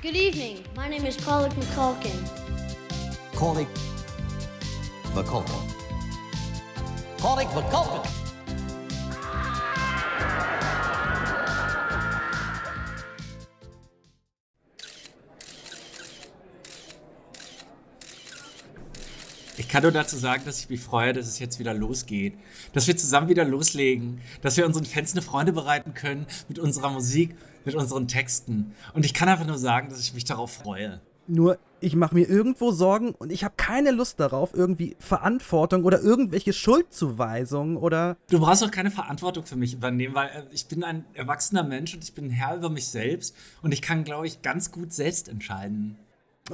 Good evening. My name is Pollock McCulkin. Colleague McCulkin. Colleague McCulkin. Ich kann nur dazu sagen, dass ich mich freue, dass es jetzt wieder losgeht. Dass wir zusammen wieder loslegen. Dass wir unseren Fans eine Freude bereiten können mit unserer Musik, mit unseren Texten. Und ich kann einfach nur sagen, dass ich mich darauf freue. Nur, ich mache mir irgendwo Sorgen und ich habe keine Lust darauf, irgendwie Verantwortung oder irgendwelche Schuldzuweisungen oder. Du brauchst auch keine Verantwortung für mich übernehmen, weil äh, ich bin ein erwachsener Mensch und ich bin Herr über mich selbst und ich kann, glaube ich, ganz gut selbst entscheiden.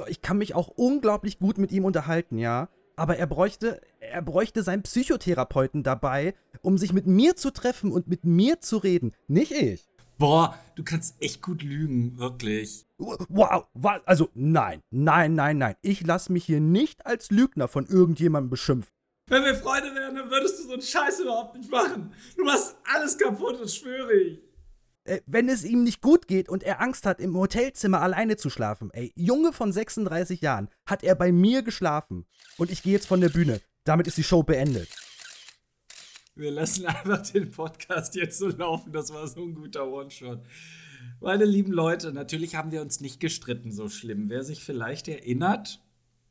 Ich kann mich auch unglaublich gut mit ihm unterhalten, ja. Aber er bräuchte, er bräuchte seinen Psychotherapeuten dabei, um sich mit mir zu treffen und mit mir zu reden. Nicht ich. Boah, du kannst echt gut lügen, wirklich. Wow, was? Also nein, nein, nein, nein. Ich lasse mich hier nicht als Lügner von irgendjemandem beschimpfen. Wenn wir Freunde wären, dann würdest du so einen Scheiß überhaupt nicht machen. Du machst alles kaputt, das schwöre ich. Äh, wenn es ihm nicht gut geht und er Angst hat, im Hotelzimmer alleine zu schlafen, ey, Junge von 36 Jahren, hat er bei mir geschlafen. Und ich gehe jetzt von der Bühne. Damit ist die Show beendet. Wir lassen einfach den Podcast jetzt so laufen. Das war so ein guter One-Shot. Meine lieben Leute, natürlich haben wir uns nicht gestritten so schlimm. Wer sich vielleicht erinnert,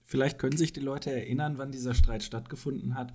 vielleicht können sich die Leute erinnern, wann dieser Streit stattgefunden hat.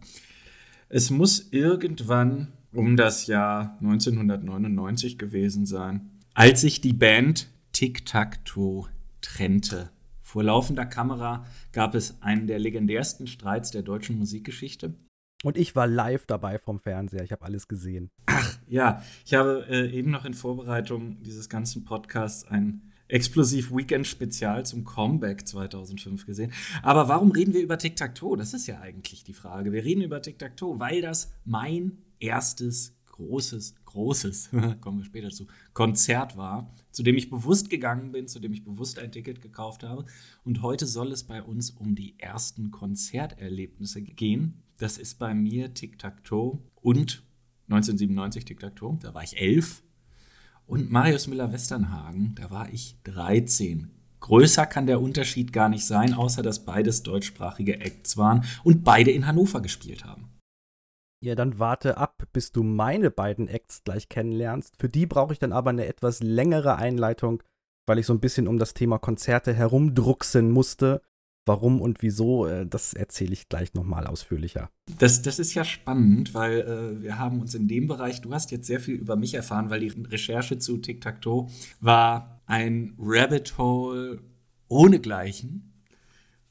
Es muss irgendwann um das Jahr 1999 gewesen sein, als sich die Band Tic Tac Toe trennte. Vor laufender Kamera gab es einen der legendärsten Streits der deutschen Musikgeschichte. Und ich war live dabei vom Fernseher. Ich habe alles gesehen. Ach ja, ich habe äh, eben noch in Vorbereitung dieses ganzen Podcasts ein Explosiv Weekend Spezial zum Comeback 2005 gesehen. Aber warum reden wir über Tic-Tac-Toe? Das ist ja eigentlich die Frage. Wir reden über Tic-Tac-Toe, weil das mein erstes großes, großes, kommen wir später zu, Konzert war, zu dem ich bewusst gegangen bin, zu dem ich bewusst ein Ticket gekauft habe. Und heute soll es bei uns um die ersten Konzerterlebnisse gehen. Das ist bei mir Tic-Tac-Toe und 1997 Tic-Tac-Toe. Da war ich elf. Und Marius Müller-Westernhagen, da war ich 13. Größer kann der Unterschied gar nicht sein, außer dass beides deutschsprachige Acts waren und beide in Hannover gespielt haben. Ja, dann warte ab, bis du meine beiden Acts gleich kennenlernst. Für die brauche ich dann aber eine etwas längere Einleitung, weil ich so ein bisschen um das Thema Konzerte herumdrucksen musste. Warum und wieso, äh, das erzähle ich gleich nochmal ausführlicher. Das, das ist ja spannend, weil äh, wir haben uns in dem Bereich, du hast jetzt sehr viel über mich erfahren, weil die Recherche zu Tic-Tac-Toe war ein Rabbit Hole ohnegleichen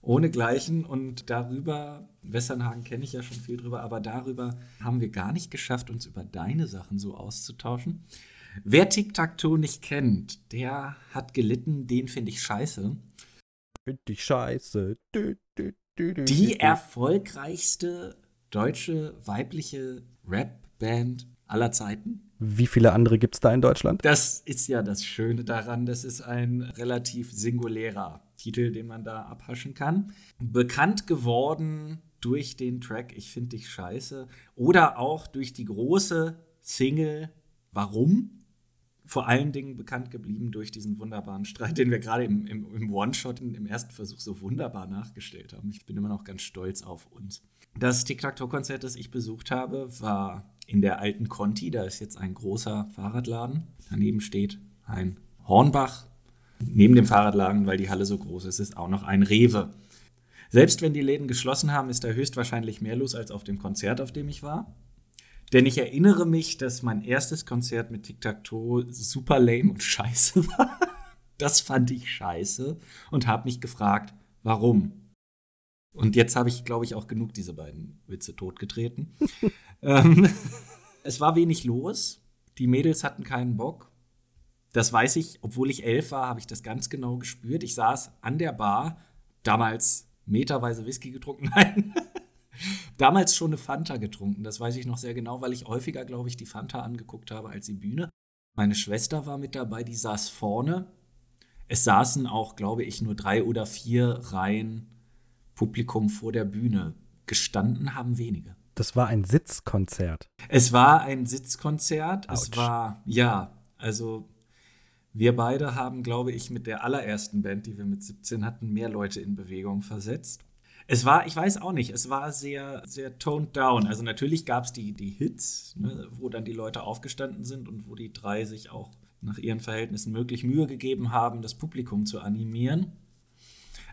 ohnegleichen und darüber, Westernhagen kenne ich ja schon viel drüber, aber darüber haben wir gar nicht geschafft, uns über deine Sachen so auszutauschen. Wer Tic-Tac-Toe nicht kennt, der hat gelitten, den finde ich scheiße. Finde ich scheiße. Du, du, du, Die erfolgreichste deutsche weibliche Rap-Band aller Zeiten. Wie viele andere gibt es da in Deutschland? Das ist ja das Schöne daran. Das ist ein relativ singulärer Titel, den man da abhaschen kann. Bekannt geworden durch den Track Ich finde dich scheiße oder auch durch die große Single Warum? Vor allen Dingen bekannt geblieben durch diesen wunderbaren Streit, den wir gerade im, im, im One-Shot im ersten Versuch so wunderbar nachgestellt haben. Ich bin immer noch ganz stolz auf uns. Das Tic-Tac-Toe-Konzert, das ich besucht habe, war in der alten Conti. Da ist jetzt ein großer Fahrradladen. Daneben steht ein Hornbach. Neben dem Fahrradladen, weil die Halle so groß ist, ist auch noch ein Rewe. Selbst wenn die Läden geschlossen haben, ist da höchstwahrscheinlich mehr los als auf dem Konzert, auf dem ich war. Denn ich erinnere mich, dass mein erstes Konzert mit Tic-Tac-Toe super lame und scheiße war. Das fand ich scheiße und habe mich gefragt, warum. Und jetzt habe ich, glaube ich, auch genug diese beiden Witze totgetreten. ähm, es war wenig los. Die Mädels hatten keinen Bock. Das weiß ich, obwohl ich elf war, habe ich das ganz genau gespürt. Ich saß an der Bar, damals meterweise Whisky getrunken, nein. Damals schon eine Fanta getrunken. Das weiß ich noch sehr genau, weil ich häufiger, glaube ich, die Fanta angeguckt habe als die Bühne. Meine Schwester war mit dabei, die saß vorne. Es saßen auch, glaube ich, nur drei oder vier Reihen Publikum vor der Bühne. Gestanden haben wenige. Das war ein Sitzkonzert. Es war ein Sitzkonzert. Ouch. Es war, ja, also Wir beide haben, glaube ich, mit der allerersten Band, die wir mit 17 hatten, mehr Leute in Bewegung versetzt. Es war, ich weiß auch nicht, es war sehr, sehr toned down. Also natürlich gab es die, die Hits, ne, wo dann die Leute aufgestanden sind und wo die drei sich auch nach ihren Verhältnissen möglich Mühe gegeben haben, das Publikum zu animieren.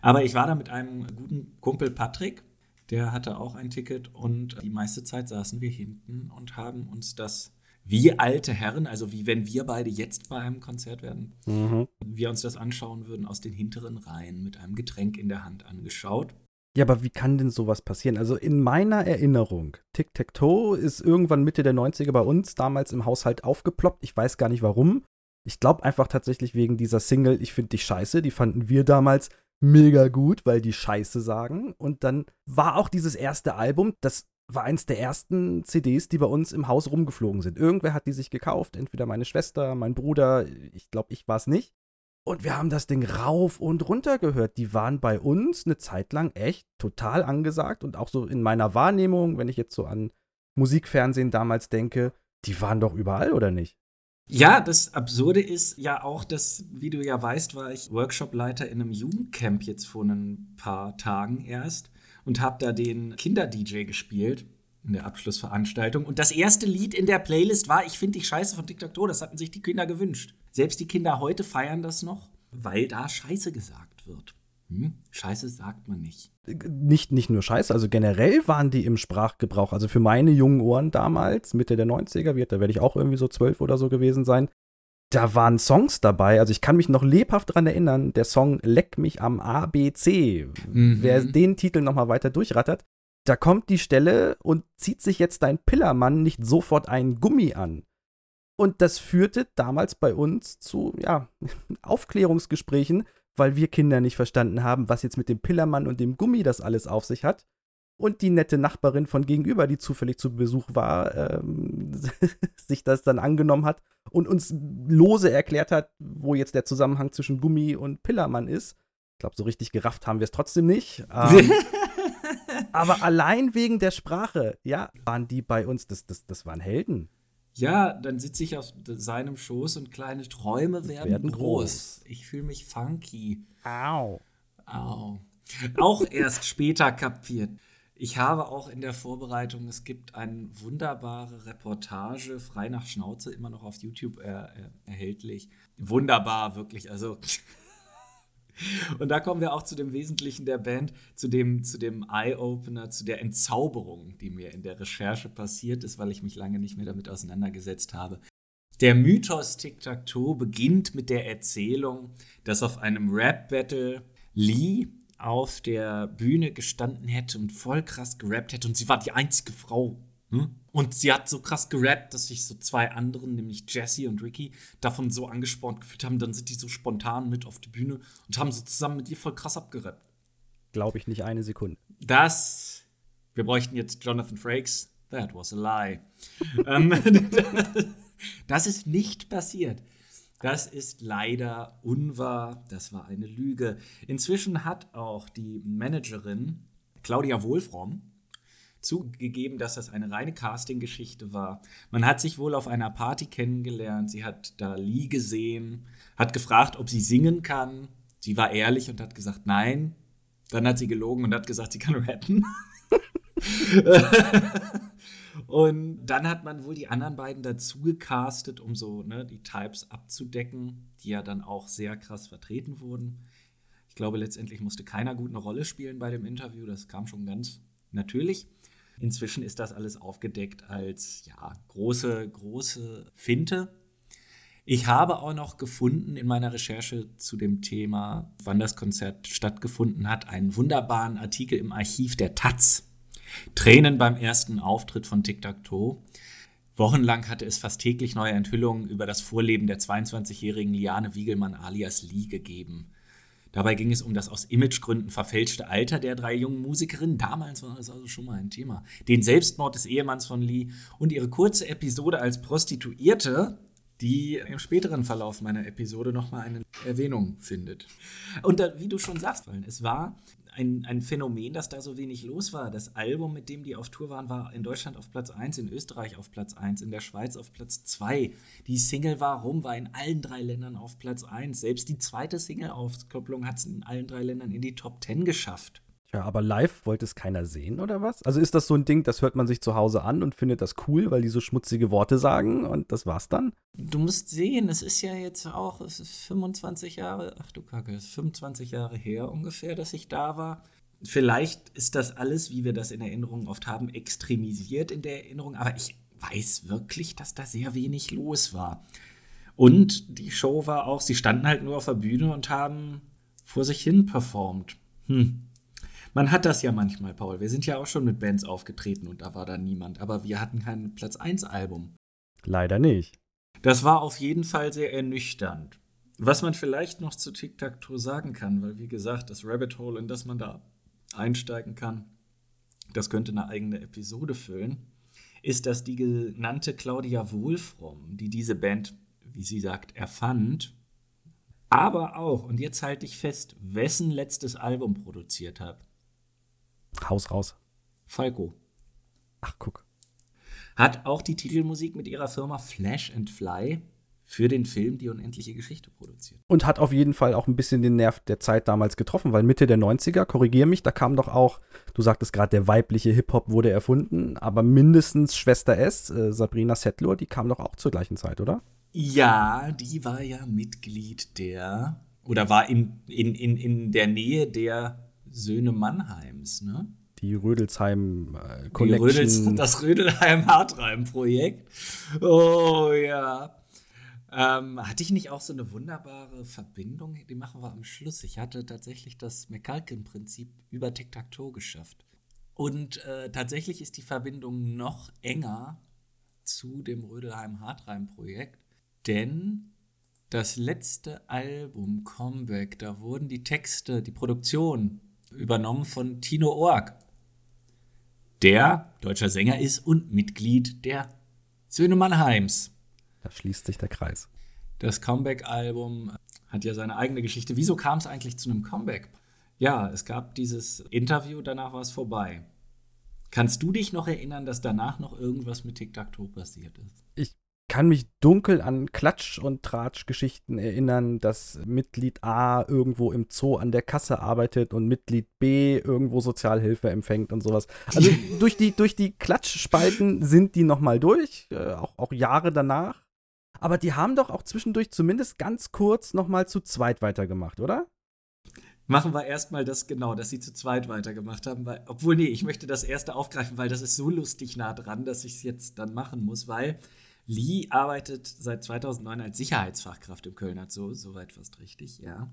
Aber ich war da mit einem guten Kumpel Patrick, der hatte auch ein Ticket und die meiste Zeit saßen wir hinten und haben uns das wie alte Herren, also wie wenn wir beide jetzt bei einem Konzert werden, mhm. wir uns das anschauen würden, aus den hinteren Reihen mit einem Getränk in der Hand angeschaut. Ja, aber wie kann denn sowas passieren? Also in meiner Erinnerung, Tic-Tac-Toe ist irgendwann Mitte der 90er bei uns damals im Haushalt aufgeploppt. Ich weiß gar nicht warum. Ich glaube einfach tatsächlich wegen dieser Single, ich finde dich scheiße, die fanden wir damals mega gut, weil die Scheiße sagen. Und dann war auch dieses erste Album, das war eins der ersten CDs, die bei uns im Haus rumgeflogen sind. Irgendwer hat die sich gekauft, entweder meine Schwester, mein Bruder, ich glaube, ich war es nicht. Und wir haben das Ding rauf und runter gehört. Die waren bei uns eine Zeit lang echt total angesagt und auch so in meiner Wahrnehmung, wenn ich jetzt so an Musikfernsehen damals denke, die waren doch überall, oder nicht? Ja, das Absurde ist ja auch, dass, wie du ja weißt, war ich Workshopleiter in einem Jugendcamp jetzt vor ein paar Tagen erst und habe da den Kinder-DJ gespielt in der Abschlussveranstaltung. Und das erste Lied in der Playlist war Ich finde dich scheiße von TikTok. Das hatten sich die Kinder gewünscht. Selbst die Kinder heute feiern das noch, weil da Scheiße gesagt wird. Hm? Scheiße sagt man nicht. Nicht, nicht nur Scheiße, also generell waren die im Sprachgebrauch. Also für meine jungen Ohren damals, Mitte der 90er, wird, da werde ich auch irgendwie so zwölf oder so gewesen sein. Da waren Songs dabei, also ich kann mich noch lebhaft daran erinnern, der Song Leck mich am ABC. Mhm. Wer den Titel nochmal weiter durchrattert, da kommt die Stelle und zieht sich jetzt dein Pillermann nicht sofort einen Gummi an. Und das führte damals bei uns zu ja, Aufklärungsgesprächen, weil wir Kinder nicht verstanden haben, was jetzt mit dem Pillermann und dem Gummi das alles auf sich hat. Und die nette Nachbarin von gegenüber, die zufällig zu Besuch war, ähm, sich das dann angenommen hat und uns lose erklärt hat, wo jetzt der Zusammenhang zwischen Gummi und Pillermann ist. Ich glaube, so richtig gerafft haben wir es trotzdem nicht. Ähm, aber allein wegen der Sprache, ja, waren die bei uns, das, das, das waren Helden. Ja, dann sitze ich auf seinem Schoß und kleine Träume werden, werden groß. groß. Ich fühle mich funky. Au. Au. Auch erst später kapiert. Ich habe auch in der Vorbereitung, es gibt eine wunderbare Reportage, frei nach Schnauze, immer noch auf YouTube er, er, erhältlich. Wunderbar, wirklich. Also und da kommen wir auch zu dem Wesentlichen der Band, zu dem, zu dem Eye-Opener, zu der Entzauberung, die mir in der Recherche passiert ist, weil ich mich lange nicht mehr damit auseinandergesetzt habe. Der Mythos Tic-Tac-Toe beginnt mit der Erzählung, dass auf einem Rap-Battle Lee auf der Bühne gestanden hätte und voll krass gerappt hätte und sie war die einzige Frau hm? Und sie hat so krass gerappt, dass sich so zwei anderen, nämlich Jesse und Ricky, davon so angespornt gefühlt haben. Dann sind die so spontan mit auf die Bühne und haben so zusammen mit ihr voll krass abgerappt. Glaube ich nicht eine Sekunde. Das, wir bräuchten jetzt Jonathan Frakes. That was a lie. Ähm, das ist nicht passiert. Das ist leider unwahr. Das war eine Lüge. Inzwischen hat auch die Managerin Claudia Wohlfromm zugegeben, dass das eine reine Casting-Geschichte war. Man hat sich wohl auf einer Party kennengelernt, sie hat da Lee gesehen, hat gefragt, ob sie singen kann. Sie war ehrlich und hat gesagt, nein. Dann hat sie gelogen und hat gesagt, sie kann rappen. und dann hat man wohl die anderen beiden dazu gecastet, um so ne, die Types abzudecken, die ja dann auch sehr krass vertreten wurden. Ich glaube, letztendlich musste keiner gut eine Rolle spielen bei dem Interview. Das kam schon ganz natürlich. Inzwischen ist das alles aufgedeckt als ja, große, große Finte. Ich habe auch noch gefunden in meiner Recherche zu dem Thema, wann das Konzert stattgefunden hat, einen wunderbaren Artikel im Archiv der Taz. Tränen beim ersten Auftritt von Tic Tac Toe. Wochenlang hatte es fast täglich neue Enthüllungen über das Vorleben der 22-jährigen Liane Wiegelmann alias Lee gegeben. Dabei ging es um das aus Imagegründen verfälschte Alter der drei jungen Musikerinnen. Damals war das also schon mal ein Thema. Den Selbstmord des Ehemanns von Lee und ihre kurze Episode als Prostituierte die im späteren Verlauf meiner Episode nochmal eine Erwähnung findet. Und da, wie du schon sagst, es war ein, ein Phänomen, dass da so wenig los war. Das Album, mit dem die auf Tour waren, war in Deutschland auf Platz 1, in Österreich auf Platz 1, in der Schweiz auf Platz 2. Die Single Warum war in allen drei Ländern auf Platz 1. Selbst die zweite Single-Auskopplung hat es in allen drei Ländern in die Top 10 geschafft. Ja, aber live wollte es keiner sehen, oder was? Also ist das so ein Ding, das hört man sich zu Hause an und findet das cool, weil die so schmutzige Worte sagen und das war's dann? Du musst sehen, es ist ja jetzt auch, es ist 25 Jahre, ach du Kacke, es ist 25 Jahre her ungefähr, dass ich da war. Vielleicht ist das alles, wie wir das in Erinnerung oft haben, extremisiert in der Erinnerung, aber ich weiß wirklich, dass da sehr wenig los war. Und die Show war auch, sie standen halt nur auf der Bühne und haben vor sich hin performt. Hm. Man hat das ja manchmal, Paul. Wir sind ja auch schon mit Bands aufgetreten und da war da niemand. Aber wir hatten kein Platz 1 Album. Leider nicht. Das war auf jeden Fall sehr ernüchternd. Was man vielleicht noch zu Tic-Tac-Toe sagen kann, weil wie gesagt, das Rabbit Hole, in das man da einsteigen kann, das könnte eine eigene Episode füllen, ist, dass die genannte Claudia Wohlfromm, die diese Band, wie sie sagt, erfand, aber auch, und jetzt halte ich fest, wessen letztes Album produziert hat. Haus raus. Falco. Ach, guck. Hat auch die Titelmusik mit ihrer Firma Flash and Fly für den Film Die unendliche Geschichte produziert. Und hat auf jeden Fall auch ein bisschen den Nerv der Zeit damals getroffen, weil Mitte der 90er, korrigier mich, da kam doch auch, du sagtest gerade, der weibliche Hip-Hop wurde erfunden, aber mindestens Schwester S, äh, Sabrina Settler, die kam doch auch zur gleichen Zeit, oder? Ja, die war ja Mitglied der, oder war in, in, in, in der Nähe der Söhne Mannheims, ne? Die Rödelsheim äh, Connection. Die Rödels, das Rödelheim-Hartreim-Projekt. Oh ja. Ähm, hatte ich nicht auch so eine wunderbare Verbindung? Die machen wir am Schluss. Ich hatte tatsächlich das McCulkin-Prinzip über Tic-Tac-Toe geschafft. Und äh, tatsächlich ist die Verbindung noch enger zu dem Rödelheim-Hartreim-Projekt, denn das letzte Album Comeback, da wurden die Texte, die Produktion übernommen von Tino Org, der deutscher Sänger ist und Mitglied der Söhne Mannheims. Da schließt sich der Kreis. Das Comeback-Album hat ja seine eigene Geschichte. Wieso kam es eigentlich zu einem Comeback? Ja, es gab dieses Interview, danach war es vorbei. Kannst du dich noch erinnern, dass danach noch irgendwas mit Tic-Tac-Toe passiert ist? Ich kann mich dunkel an Klatsch- und Tratsch-Geschichten erinnern, dass Mitglied A irgendwo im Zoo an der Kasse arbeitet und Mitglied B irgendwo Sozialhilfe empfängt und sowas. Also durch die, durch die Klatschspalten sind die nochmal durch, äh, auch, auch Jahre danach. Aber die haben doch auch zwischendurch zumindest ganz kurz nochmal zu zweit weitergemacht, oder? Machen wir erstmal das genau, dass sie zu zweit weitergemacht haben. Weil, obwohl, nee, ich möchte das erste aufgreifen, weil das ist so lustig nah dran, dass ich es jetzt dann machen muss, weil Lee arbeitet seit 2009 als Sicherheitsfachkraft im Kölner Zoo, soweit fast richtig, ja.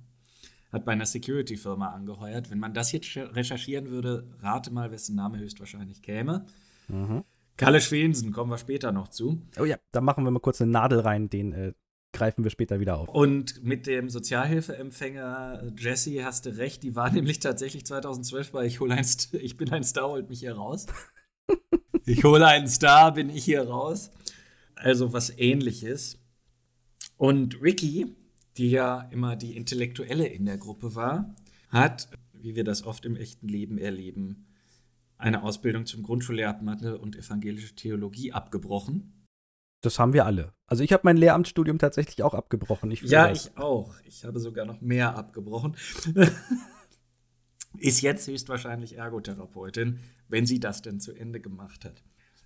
Hat bei einer Security-Firma angeheuert. Wenn man das jetzt recherchieren würde, rate mal, wessen Name höchstwahrscheinlich käme. Mhm. Kalle Schwensen, kommen wir später noch zu. Oh ja, da machen wir mal kurz eine Nadel rein, den äh, greifen wir später wieder auf. Und mit dem Sozialhilfeempfänger Jesse hast du recht, die war nämlich tatsächlich 2012 bei Ich, hol ein ich bin ein Star, holt mich hier raus. ich hole einen Star, bin ich hier raus also was ähnliches. Und Ricky, die ja immer die Intellektuelle in der Gruppe war, hat, wie wir das oft im echten Leben erleben, eine Ausbildung zum Grundschullehrer Mathe und evangelische Theologie abgebrochen. Das haben wir alle. Also ich habe mein Lehramtsstudium tatsächlich auch abgebrochen. Ich ja, das. ich auch. Ich habe sogar noch mehr abgebrochen. Ist jetzt höchstwahrscheinlich Ergotherapeutin, wenn sie das denn zu Ende gemacht hat.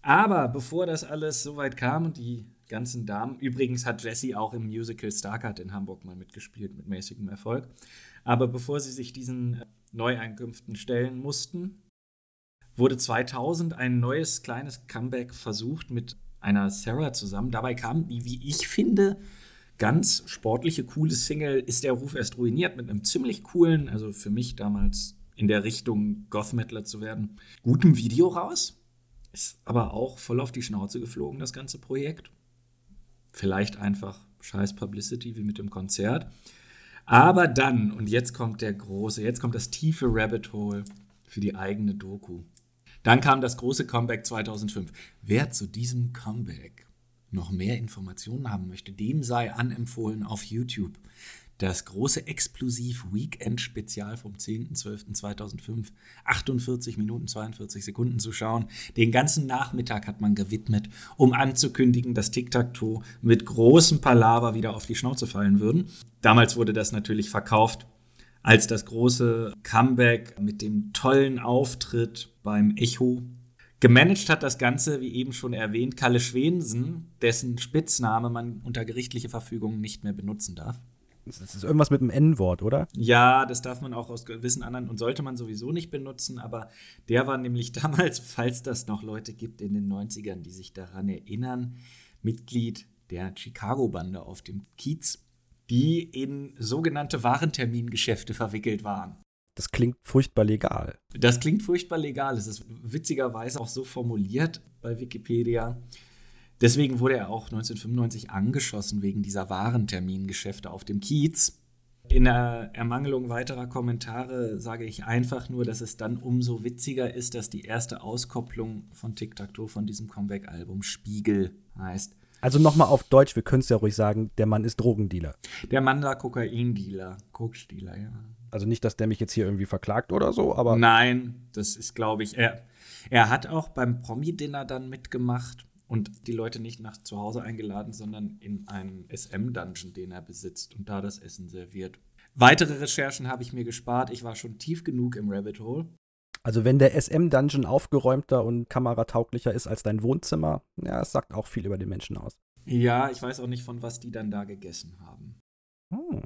Aber bevor das alles so weit kam und die ganzen Damen, übrigens hat Jessie auch im Musical Starcard in Hamburg mal mitgespielt mit mäßigem Erfolg. Aber bevor sie sich diesen äh, Neueinkünften stellen mussten, wurde 2000 ein neues kleines Comeback versucht mit einer Sarah zusammen. Dabei kam die, wie ich finde, ganz sportliche, coole Single Ist der Ruf erst ruiniert mit einem ziemlich coolen, also für mich damals in der Richtung Goth Metaler zu werden, gutem Video raus. Ist aber auch voll auf die Schnauze geflogen, das ganze Projekt. Vielleicht einfach scheiß Publicity wie mit dem Konzert. Aber dann, und jetzt kommt der große, jetzt kommt das tiefe Rabbit Hole für die eigene Doku. Dann kam das große Comeback 2005. Wer zu diesem Comeback noch mehr Informationen haben möchte, dem sei anempfohlen auf YouTube das große Explosiv-Weekend-Spezial vom 10.12.2005, 48 Minuten 42 Sekunden zu schauen. Den ganzen Nachmittag hat man gewidmet, um anzukündigen, dass Tic-Tac-Toe mit großem Palaver wieder auf die Schnauze fallen würden. Damals wurde das natürlich verkauft als das große Comeback mit dem tollen Auftritt beim Echo. Gemanagt hat das Ganze, wie eben schon erwähnt, Kalle Schwensen, dessen Spitzname man unter gerichtliche Verfügung nicht mehr benutzen darf. Das ist irgendwas mit dem N-Wort, oder? Ja, das darf man auch aus gewissen anderen und sollte man sowieso nicht benutzen, aber der war nämlich damals, falls das noch Leute gibt in den 90ern, die sich daran erinnern, Mitglied der Chicago-Bande auf dem Kiez, die in sogenannte Warentermingeschäfte verwickelt waren. Das klingt furchtbar legal. Das klingt furchtbar legal. Es ist witzigerweise auch so formuliert bei Wikipedia. Deswegen wurde er auch 1995 angeschossen wegen dieser Warentermingeschäfte auf dem Kiez. In der Ermangelung weiterer Kommentare sage ich einfach nur, dass es dann umso witziger ist, dass die erste Auskopplung von Tic Tac Toe von diesem Comeback-Album Spiegel heißt. Also nochmal auf Deutsch, wir können es ja ruhig sagen, der Mann ist Drogendealer. Der Mann war Kokaindealer, Koksdealer, ja. Also nicht, dass der mich jetzt hier irgendwie verklagt oder so, aber. Nein, das ist, glaube ich, er, er hat auch beim Promi-Dinner dann mitgemacht und die Leute nicht nach zu Hause eingeladen, sondern in einen SM-Dungeon, den er besitzt und da das Essen serviert. Weitere Recherchen habe ich mir gespart. Ich war schon tief genug im Rabbit Hole. Also wenn der SM-Dungeon aufgeräumter und kameratauglicher ist als dein Wohnzimmer, ja, das sagt auch viel über den Menschen aus. Ja, ich weiß auch nicht, von was die dann da gegessen haben. Hm.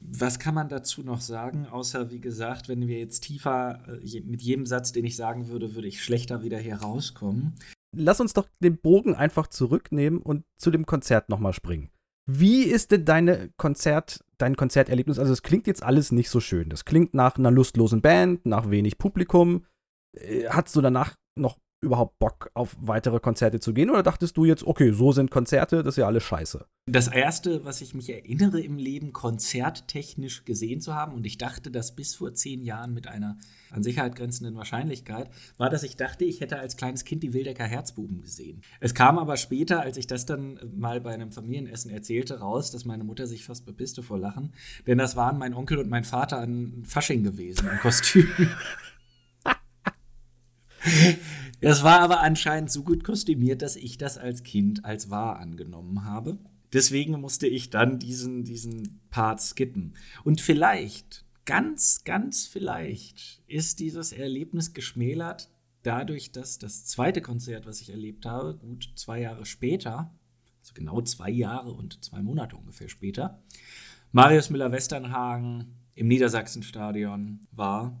Was kann man dazu noch sagen, außer wie gesagt, wenn wir jetzt tiefer, äh, mit jedem Satz, den ich sagen würde, würde ich schlechter wieder hier rauskommen lass uns doch den Bogen einfach zurücknehmen und zu dem Konzert nochmal springen. Wie ist denn deine Konzert, dein Konzerterlebnis? Also, es klingt jetzt alles nicht so schön. Das klingt nach einer lustlosen Band, nach wenig Publikum. Äh, hattest du danach noch überhaupt Bock auf weitere Konzerte zu gehen? Oder dachtest du jetzt, okay, so sind Konzerte, das ist ja alles scheiße? Das erste, was ich mich erinnere im Leben, konzerttechnisch gesehen zu haben, und ich dachte das bis vor zehn Jahren mit einer an Sicherheit grenzenden Wahrscheinlichkeit, war, dass ich dachte, ich hätte als kleines Kind die Wildecker Herzbuben gesehen. Es kam aber später, als ich das dann mal bei einem Familienessen erzählte, raus, dass meine Mutter sich fast bepisste vor Lachen, denn das waren mein Onkel und mein Vater an Fasching gewesen, im Kostüm. Das war aber anscheinend so gut kostümiert, dass ich das als Kind als wahr angenommen habe. Deswegen musste ich dann diesen, diesen Part skippen. Und vielleicht, ganz, ganz vielleicht, ist dieses Erlebnis geschmälert dadurch, dass das zweite Konzert, was ich erlebt habe, gut zwei Jahre später, also genau zwei Jahre und zwei Monate ungefähr später, Marius Müller-Westernhagen im Niedersachsenstadion war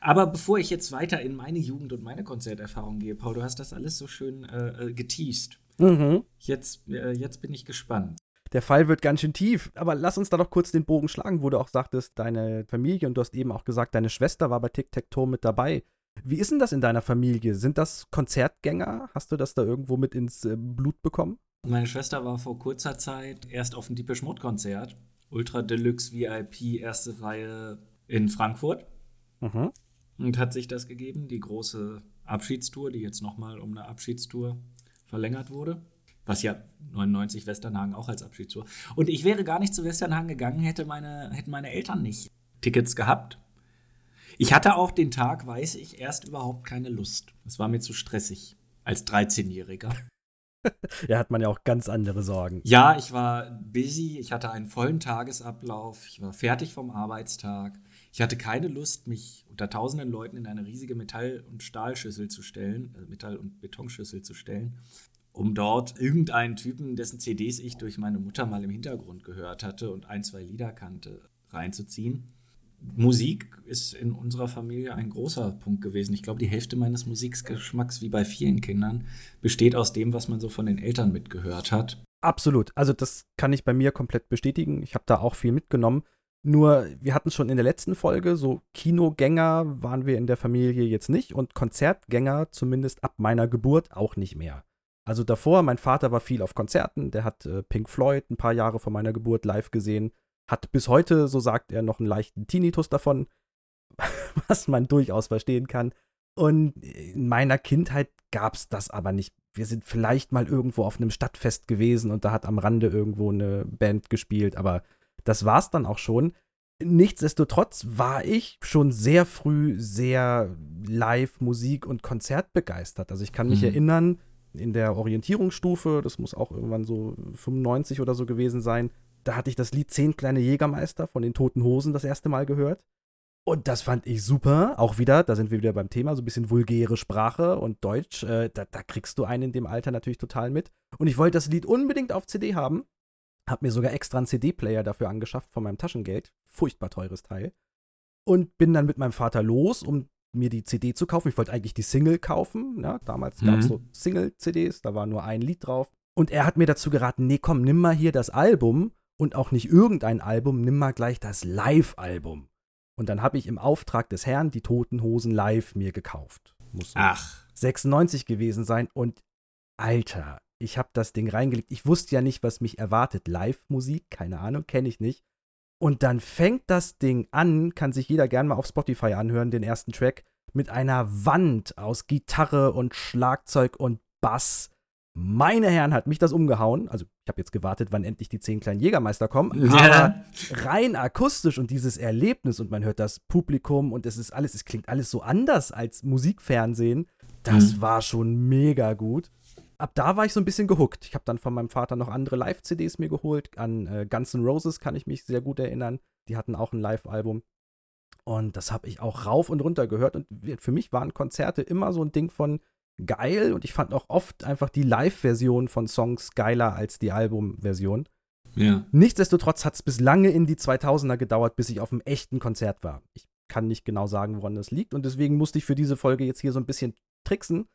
aber bevor ich jetzt weiter in meine Jugend und meine Konzerterfahrung gehe, Paul, du hast das alles so schön äh, äh, geteased. Mhm. Jetzt, äh, jetzt bin ich gespannt. Der Fall wird ganz schön tief. Aber lass uns da doch kurz den Bogen schlagen, wo du auch sagtest, deine Familie und du hast eben auch gesagt, deine Schwester war bei Tic Tac Toe mit dabei. Wie ist denn das in deiner Familie? Sind das Konzertgänger? Hast du das da irgendwo mit ins äh, Blut bekommen? Meine Schwester war vor kurzer Zeit erst auf dem Deepish Mode Konzert. Ultra Deluxe VIP, erste Reihe in Frankfurt. Mhm. Und hat sich das gegeben, die große Abschiedstour, die jetzt nochmal um eine Abschiedstour verlängert wurde. Was ja 99 Westernhagen auch als Abschiedstour. Und ich wäre gar nicht zu Westernhagen gegangen, hätte meine, hätten meine Eltern nicht Tickets gehabt. Ich hatte auch den Tag, weiß ich, erst überhaupt keine Lust. Es war mir zu stressig als 13-Jähriger. ja, hat man ja auch ganz andere Sorgen. Ja, ich war busy, ich hatte einen vollen Tagesablauf, ich war fertig vom Arbeitstag. Ich hatte keine Lust, mich unter tausenden Leuten in eine riesige Metall- und Stahlschüssel zu stellen, äh, Metall- und Betonschüssel zu stellen, um dort irgendeinen Typen, dessen CDs ich durch meine Mutter mal im Hintergrund gehört hatte und ein, zwei Lieder kannte, reinzuziehen. Musik ist in unserer Familie ein großer Punkt gewesen. Ich glaube, die Hälfte meines Musikgeschmacks, wie bei vielen Kindern, besteht aus dem, was man so von den Eltern mitgehört hat. Absolut. Also das kann ich bei mir komplett bestätigen. Ich habe da auch viel mitgenommen. Nur, wir hatten schon in der letzten Folge, so Kinogänger waren wir in der Familie jetzt nicht und Konzertgänger zumindest ab meiner Geburt auch nicht mehr. Also davor, mein Vater war viel auf Konzerten, der hat äh, Pink Floyd ein paar Jahre vor meiner Geburt live gesehen, hat bis heute, so sagt er, noch einen leichten Tinnitus davon, was man durchaus verstehen kann. Und in meiner Kindheit gab es das aber nicht wir sind vielleicht mal irgendwo auf einem Stadtfest gewesen und da hat am Rande irgendwo eine Band gespielt, aber das war's dann auch schon. Nichtsdestotrotz war ich schon sehr früh sehr live Musik und Konzert begeistert. Also ich kann mich Mhm. erinnern, in der Orientierungsstufe, das muss auch irgendwann so 95 oder so gewesen sein, da hatte ich das Lied Zehn kleine Jägermeister von den Toten Hosen das erste Mal gehört. Und das fand ich super. Auch wieder, da sind wir wieder beim Thema, so ein bisschen vulgäre Sprache und Deutsch. Äh, da, da kriegst du einen in dem Alter natürlich total mit. Und ich wollte das Lied unbedingt auf CD haben. Hab mir sogar extra einen CD-Player dafür angeschafft von meinem Taschengeld. Furchtbar teures Teil. Und bin dann mit meinem Vater los, um mir die CD zu kaufen. Ich wollte eigentlich die Single kaufen. Ja, damals gab es Mhm. so Single-CDs, da war nur ein Lied drauf. Und er hat mir dazu geraten, nee, komm, nimm mal hier das Album und auch nicht irgendein Album, nimm mal gleich das Live-Album. Und dann habe ich im Auftrag des Herrn die Toten Hosen live mir gekauft. Muss Ach, 96 gewesen sein und Alter, ich habe das Ding reingelegt. Ich wusste ja nicht, was mich erwartet. Live-Musik, keine Ahnung, kenne ich nicht. Und dann fängt das Ding an, kann sich jeder gern mal auf Spotify anhören, den ersten Track, mit einer Wand aus Gitarre und Schlagzeug und Bass. Meine Herren, hat mich das umgehauen. Also, ich habe jetzt gewartet, wann endlich die zehn kleinen Jägermeister kommen. Ja. Aber rein akustisch und dieses Erlebnis und man hört das Publikum und es ist alles, es klingt alles so anders als Musikfernsehen. Das Mhm. war schon mega gut. Ab da war ich so ein bisschen gehuckt. Ich habe dann von meinem Vater noch andere Live-CDs mir geholt. An äh, Guns N' Roses kann ich mich sehr gut erinnern. Die hatten auch ein Live-Album. Und das habe ich auch rauf und runter gehört. Und für mich waren Konzerte immer so ein Ding von geil. Und ich fand auch oft einfach die Live-Version von Songs geiler als die Album-Version. ja. Nichtsdestotrotz hat es bis lange in die 2000er gedauert, bis ich auf einem echten Konzert war. Ich kann nicht genau sagen, woran das liegt und deswegen musste ich für diese Folge jetzt hier so ein bisschen tricksen.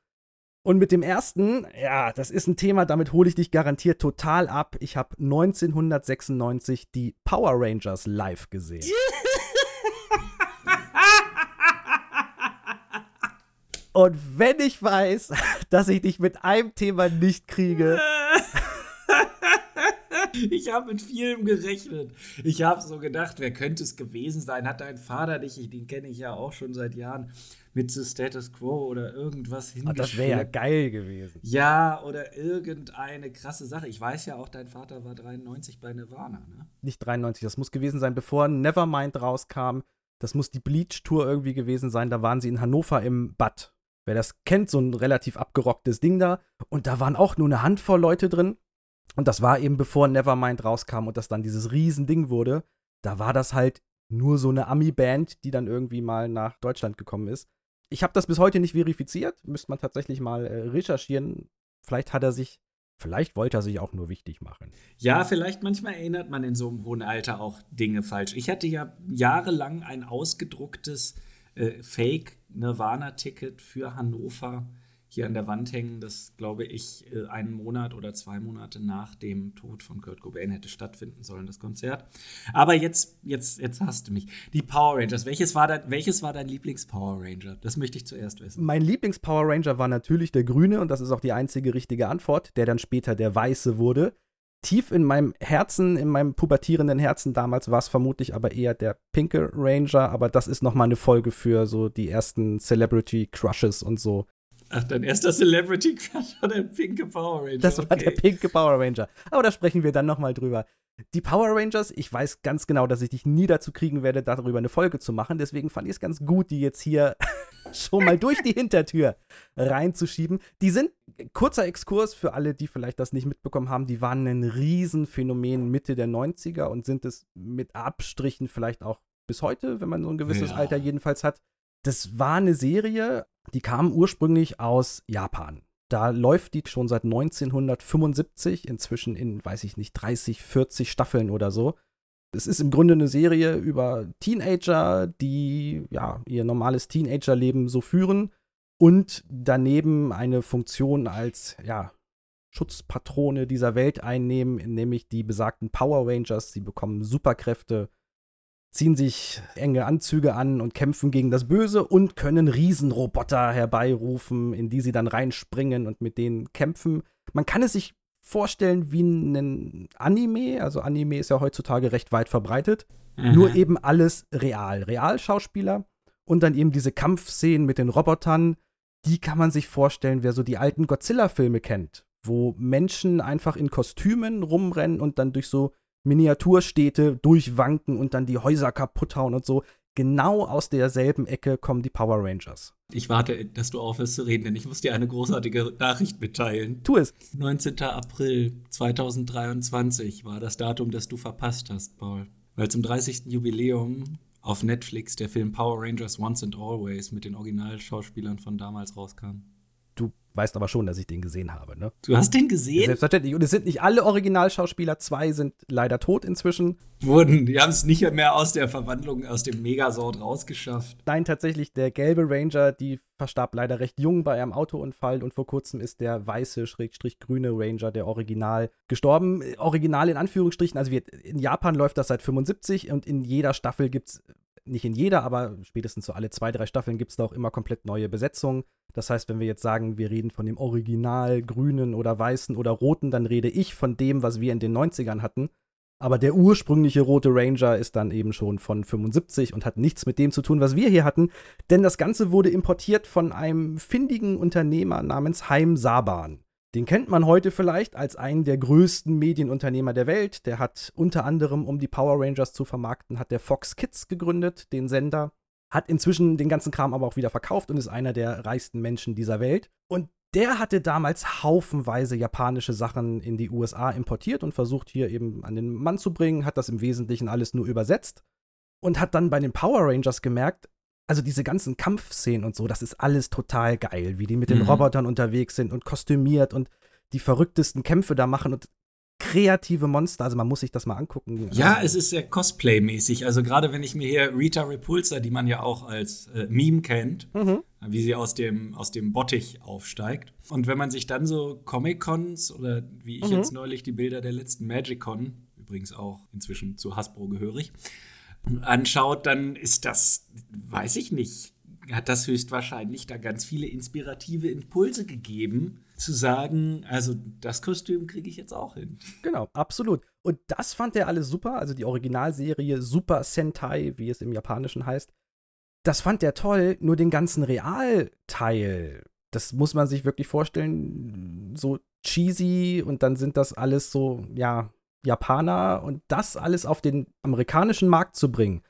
Und mit dem ersten, ja, das ist ein Thema, damit hole ich dich garantiert total ab. Ich habe 1996 die Power Rangers live gesehen. Und wenn ich weiß, dass ich dich mit einem Thema nicht kriege, Ich habe mit vielem gerechnet. Ich habe so gedacht, wer könnte es gewesen sein? Hat dein Vater dich, ich- den kenne ich ja auch schon seit Jahren, mit The Status Quo oder irgendwas oh, das wäre ja geil gewesen. Ja, oder irgendeine krasse Sache. Ich weiß ja auch, dein Vater war 93 bei Nirvana, ne? nicht 93, das muss gewesen sein, bevor Nevermind rauskam. Das muss die Bleach-Tour irgendwie gewesen sein. Da waren sie in Hannover im Bad. Wer das kennt, so ein relativ abgerocktes Ding da. Und da waren auch nur eine Handvoll Leute drin. Und das war eben bevor Nevermind rauskam und das dann dieses Riesending wurde. Da war das halt nur so eine Ami-Band, die dann irgendwie mal nach Deutschland gekommen ist. Ich habe das bis heute nicht verifiziert. Müsste man tatsächlich mal äh, recherchieren. Vielleicht hat er sich, vielleicht wollte er sich auch nur wichtig machen. Ja, vielleicht manchmal erinnert man in so einem hohen Alter auch Dinge falsch. Ich hatte ja jahrelang ein ausgedrucktes äh, Fake-Nirvana-Ticket für Hannover hier an der Wand hängen, das, glaube ich, äh, einen Monat oder zwei Monate nach dem Tod von Kurt Cobain hätte stattfinden sollen, das Konzert. Aber jetzt, jetzt, jetzt hast du mich. Die Power Rangers, welches war dein, welches war dein Lieblings-Power Ranger? Das möchte ich zuerst wissen. Mein Lieblings-Power Ranger war natürlich der Grüne und das ist auch die einzige richtige Antwort, der dann später der Weiße wurde. Tief in meinem Herzen, in meinem pubertierenden Herzen damals war es vermutlich aber eher der pinke Ranger, aber das ist nochmal eine Folge für so die ersten Celebrity Crushes und so. Ach, dein erster Celebrity Crush war der pinke Power Ranger. Das war okay. der pinke Power Ranger. Aber da sprechen wir dann nochmal drüber. Die Power Rangers, ich weiß ganz genau, dass ich dich nie dazu kriegen werde, darüber eine Folge zu machen. Deswegen fand ich es ganz gut, die jetzt hier schon mal durch die Hintertür reinzuschieben. Die sind, kurzer Exkurs für alle, die vielleicht das nicht mitbekommen haben, die waren ein Riesenphänomen Mitte der 90er und sind es mit Abstrichen vielleicht auch bis heute, wenn man so ein gewisses Ja. Alter jedenfalls hat. Das war eine Serie, die kam ursprünglich aus Japan. Da läuft die schon seit 1975, inzwischen in, weiß ich nicht, 30, 40 Staffeln oder so. Es ist im Grunde eine Serie über Teenager, die ja ihr normales Teenagerleben so führen und daneben eine Funktion als ja Schutzpatrone dieser Welt einnehmen, nämlich die besagten Power Rangers. Sie bekommen Superkräfte, ziehen sich enge Anzüge an und kämpfen gegen das Böse und können Riesenroboter herbeirufen, in die sie dann reinspringen und mit denen kämpfen. Man kann es sich vorstellen wie ein Anime, also Anime ist ja heutzutage recht weit verbreitet, Mhm. nur eben alles real. Realschauspieler und dann eben diese Kampfszenen mit den Robotern. die kann man sich vorstellen, wer so die alten Godzilla-Filme kennt, wo Menschen einfach in Kostümen rumrennen und dann durch so Miniaturstädte durchwanken und dann die Häuser kaputt hauen und so. Genau aus derselben Ecke kommen die Power Rangers. Ich warte, dass du aufhörst zu reden, denn ich muss dir eine großartige Nachricht mitteilen. Tu es. 19. April 2023 war das Datum, das du verpasst hast, Paul. Weil zum 30. Jubiläum auf Netflix der Film Power Rangers Once and Always mit den Originalschauspielern von damals rauskam. Weißt aber schon, dass ich den gesehen habe, ne? Du hast den gesehen? Selbstverständlich. Und es sind nicht alle Originalschauspieler, zwei sind leider tot inzwischen. Wurden, die haben es nicht mehr aus der Verwandlung aus dem Megasort rausgeschafft. Nein, tatsächlich, der gelbe Ranger, die verstarb leider recht jung bei einem Autounfall und vor kurzem ist der weiße, schrägstrich grüne Ranger, der Original, gestorben. Original in Anführungsstrichen, also wir, in Japan läuft das seit 75 und in jeder Staffel gibt es nicht in jeder, aber spätestens so alle zwei, drei Staffeln gibt es da auch immer komplett neue Besetzungen. Das heißt, wenn wir jetzt sagen, wir reden von dem Original grünen oder weißen oder roten, dann rede ich von dem, was wir in den 90ern hatten. Aber der ursprüngliche rote Ranger ist dann eben schon von 75 und hat nichts mit dem zu tun, was wir hier hatten. Denn das Ganze wurde importiert von einem findigen Unternehmer namens Heim Saban. Den kennt man heute vielleicht als einen der größten Medienunternehmer der Welt. Der hat unter anderem, um die Power Rangers zu vermarkten, hat der Fox Kids gegründet, den Sender. Hat inzwischen den ganzen Kram aber auch wieder verkauft und ist einer der reichsten Menschen dieser Welt. Und der hatte damals haufenweise japanische Sachen in die USA importiert und versucht hier eben an den Mann zu bringen, hat das im Wesentlichen alles nur übersetzt und hat dann bei den Power Rangers gemerkt, also diese ganzen Kampfszenen und so, das ist alles total geil, wie die mit den Mhm. Robotern unterwegs sind und kostümiert und die verrücktesten Kämpfe da machen und kreative Monster, also man muss sich das mal angucken. Ja, es ist sehr Cosplay-mäßig. Also gerade wenn ich mir hier Rita Repulsa, die man ja auch als äh, Meme kennt, Mhm. wie sie aus dem, aus dem Bottich aufsteigt. Und wenn man sich dann so Comic-Cons oder wie ich Mhm. jetzt neulich die Bilder der letzten Magic-Con, übrigens auch inzwischen zu Hasbro gehörig, anschaut, dann ist das, weiß ich nicht, hat das höchstwahrscheinlich da ganz viele inspirative Impulse gegeben, zu sagen, also das Kostüm kriege ich jetzt auch hin. Genau, absolut. Und das fand er alles super. Also die Originalserie Super Sentai, wie es im Japanischen heißt, das fand er toll. Nur den ganzen Realteil, das muss man sich wirklich vorstellen, so cheesy und dann sind das alles so, ja, Japaner und das alles auf den amerikanischen Markt zu bringen.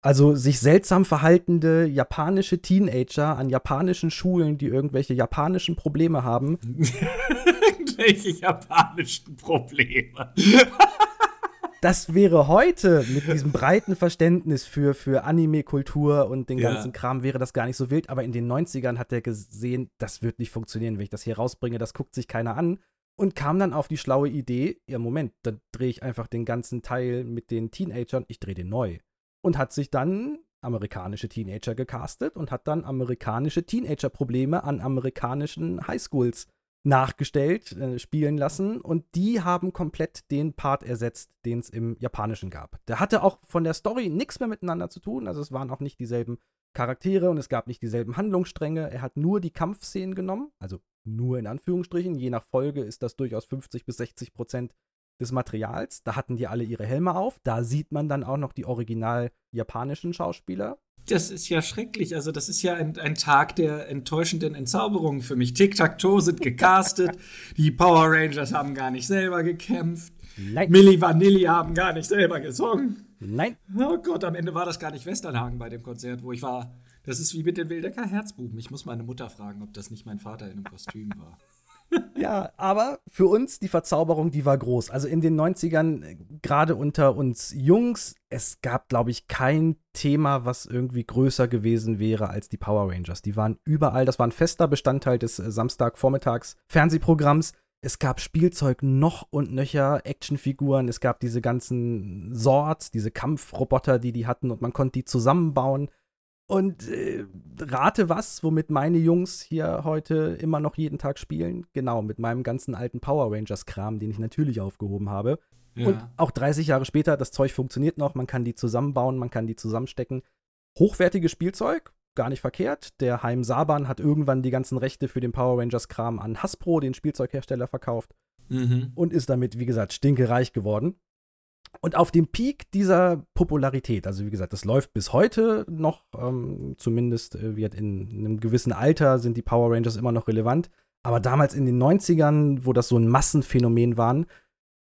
Also sich seltsam verhaltende japanische Teenager an japanischen Schulen, die irgendwelche japanischen Probleme haben, Welche japanischen Probleme. das wäre heute mit diesem breiten Verständnis für, für Anime-Kultur und den Ja. ganzen Kram wäre das gar nicht so wild. Aber in den 90ern hat er gesehen, das wird nicht funktionieren, wenn ich das hier rausbringe, das guckt sich keiner an. Und kam dann auf die schlaue Idee, ja Moment, dann drehe ich einfach den ganzen Teil mit den Teenagern, ich drehe den neu. Und hat sich dann amerikanische Teenager gecastet und hat dann amerikanische Teenager-Probleme an amerikanischen Highschools nachgestellt, äh, spielen lassen und die haben komplett den Part ersetzt, den es im Japanischen gab. Der hatte auch von der Story nichts mehr miteinander zu tun, also es waren auch nicht dieselben Charaktere und es gab nicht dieselben Handlungsstränge. Er hat nur die Kampfszenen genommen, also nur in Anführungsstrichen. Je nach Folge ist das durchaus 50 bis 60 Prozent des Materials. Da hatten die alle ihre Helme auf. Da sieht man dann auch noch die original japanischen Schauspieler. Das ist ja schrecklich. Also, das ist ja ein, ein Tag der enttäuschenden Entzauberungen für mich. Tic-Tac-Toe sind gecastet. die Power Rangers haben gar nicht selber gekämpft. Nein, Milli Vanilli haben gar nicht selber gesungen. nein, Oh Gott, am Ende war das gar nicht Westernhagen bei dem Konzert, wo ich war. Das ist wie mit den Wildecker Herzbuben. Ich muss meine Mutter fragen, ob das nicht mein Vater in einem Kostüm war. Ja, aber für uns die Verzauberung, die war groß. Also in den 90ern, äh, gerade unter uns Jungs, es gab, glaube ich, kein Thema, was irgendwie größer gewesen wäre als die Power Rangers. Die waren überall, das war ein fester Bestandteil des äh, Samstagvormittags Fernsehprogramms. Es gab Spielzeug noch und nöcher, Actionfiguren, es gab diese ganzen Swords, diese Kampfroboter, die die hatten und man konnte die zusammenbauen. Und äh, rate was, womit meine Jungs hier heute immer noch jeden Tag spielen? Genau, mit meinem ganzen alten Power Rangers-Kram, den ich natürlich aufgehoben habe. Und auch 30 Jahre später, das Zeug funktioniert noch, man kann die zusammenbauen, man kann die zusammenstecken. Hochwertiges Spielzeug, gar nicht verkehrt. Der Heim Saban hat irgendwann die ganzen Rechte für den Power Rangers-Kram an Hasbro, den Spielzeughersteller, verkauft Mhm. und ist damit, wie gesagt, stinkereich geworden. Und auf dem Peak dieser Popularität, also wie gesagt, das läuft bis heute noch, ähm, zumindest äh, wird in, in einem gewissen Alter sind die Power Rangers immer noch relevant. Aber damals in den 90ern, wo das so ein Massenphänomen waren,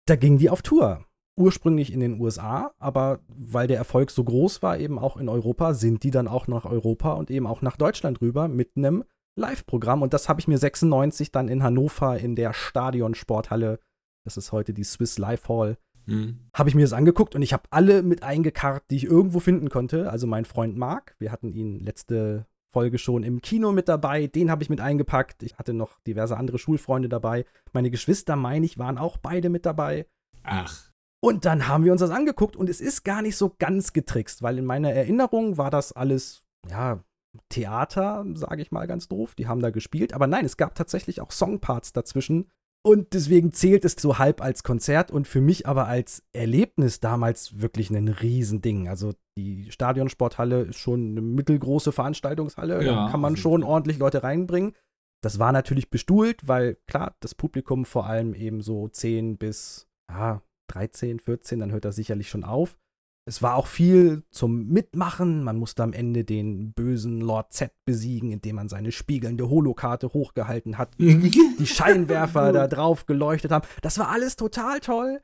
da gingen die auf Tour. Ursprünglich in den USA, aber weil der Erfolg so groß war, eben auch in Europa, sind die dann auch nach Europa und eben auch nach Deutschland rüber mit einem Live-Programm. Und das habe ich mir 96 dann in Hannover in der Stadion-Sporthalle, das ist heute die Swiss Life Hall, mhm. habe ich mir das angeguckt und ich habe alle mit eingekarrt, die ich irgendwo finden konnte. Also mein Freund Marc, wir hatten ihn letzte Folge schon im Kino mit dabei. Den habe ich mit eingepackt. Ich hatte noch diverse andere Schulfreunde dabei. Meine Geschwister, meine ich, waren auch beide mit dabei. Ach. Und dann haben wir uns das angeguckt und es ist gar nicht so ganz getrickst, weil in meiner Erinnerung war das alles, ja, Theater, sage ich mal ganz doof. Die haben da gespielt. Aber nein, es gab tatsächlich auch Songparts dazwischen, und deswegen zählt es so halb als Konzert und für mich aber als Erlebnis damals wirklich ein Riesending. Also die Stadionsporthalle ist schon eine mittelgroße Veranstaltungshalle. Ja, da kann man schon ordentlich Leute reinbringen. Das war natürlich bestuhlt, weil klar, das Publikum vor allem eben so 10 bis ja, 13, 14, dann hört das sicherlich schon auf. Es war auch viel zum Mitmachen. Man musste am Ende den bösen Lord Z besiegen, indem man seine spiegelnde Holokarte hochgehalten hat. die Scheinwerfer da drauf geleuchtet haben. Das war alles total toll.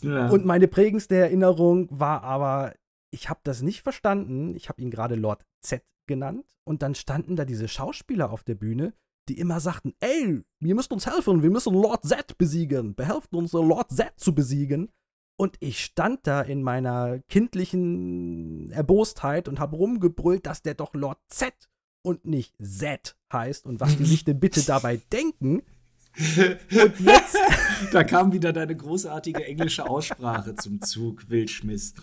Ja. Und meine prägendste Erinnerung war aber, ich habe das nicht verstanden. Ich habe ihn gerade Lord Z genannt. Und dann standen da diese Schauspieler auf der Bühne, die immer sagten: Ey, ihr müsst uns helfen, wir müssen Lord Z besiegen. Behelft uns, Lord Z zu besiegen. Und ich stand da in meiner kindlichen Erbostheit und habe rumgebrüllt, dass der doch Lord Z und nicht Z heißt und was die sich denn bitte dabei denken. Und jetzt. da kam wieder deine großartige englische Aussprache zum Zug, Wildschmiss.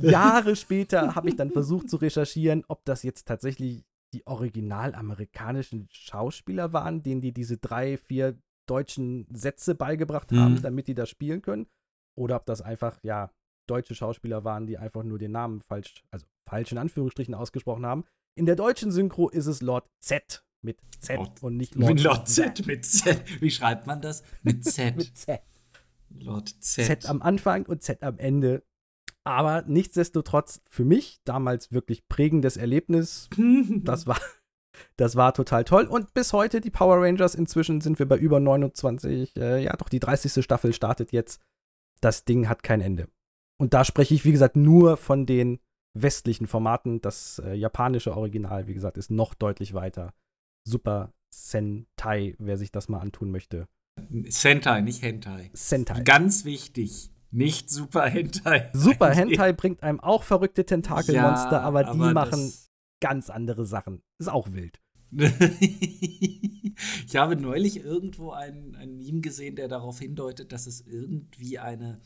Jahre später habe ich dann versucht zu recherchieren, ob das jetzt tatsächlich die original amerikanischen Schauspieler waren, denen die diese drei, vier deutschen Sätze beigebracht haben, mhm. damit die das spielen können oder ob das einfach, ja, deutsche Schauspieler waren, die einfach nur den Namen falsch, also falsch in Anführungsstrichen ausgesprochen haben. In der deutschen Synchro ist es Lord Z mit Z Lord, und nicht Lord, Lord Z. Mit Z. Wie schreibt man das? Mit Z. mit Z. Lord Z. Z am Anfang und Z am Ende. Aber nichtsdestotrotz für mich damals wirklich prägendes Erlebnis. das war das war total toll. Und bis heute die Power Rangers. Inzwischen sind wir bei über 29. Äh, ja, doch, die 30. Staffel startet jetzt das Ding hat kein Ende. Und da spreche ich, wie gesagt, nur von den westlichen Formaten. Das äh, japanische Original, wie gesagt, ist noch deutlich weiter. Super Sentai, wer sich das mal antun möchte. Sentai, nicht Hentai. Sentai. Ganz wichtig. Nicht Super Hentai. Super Hentai bringt einem auch verrückte Tentakelmonster, ja, aber die aber machen ganz andere Sachen. Ist auch wild. ich habe neulich irgendwo ein, ein Meme gesehen, der darauf hindeutet, dass es irgendwie eine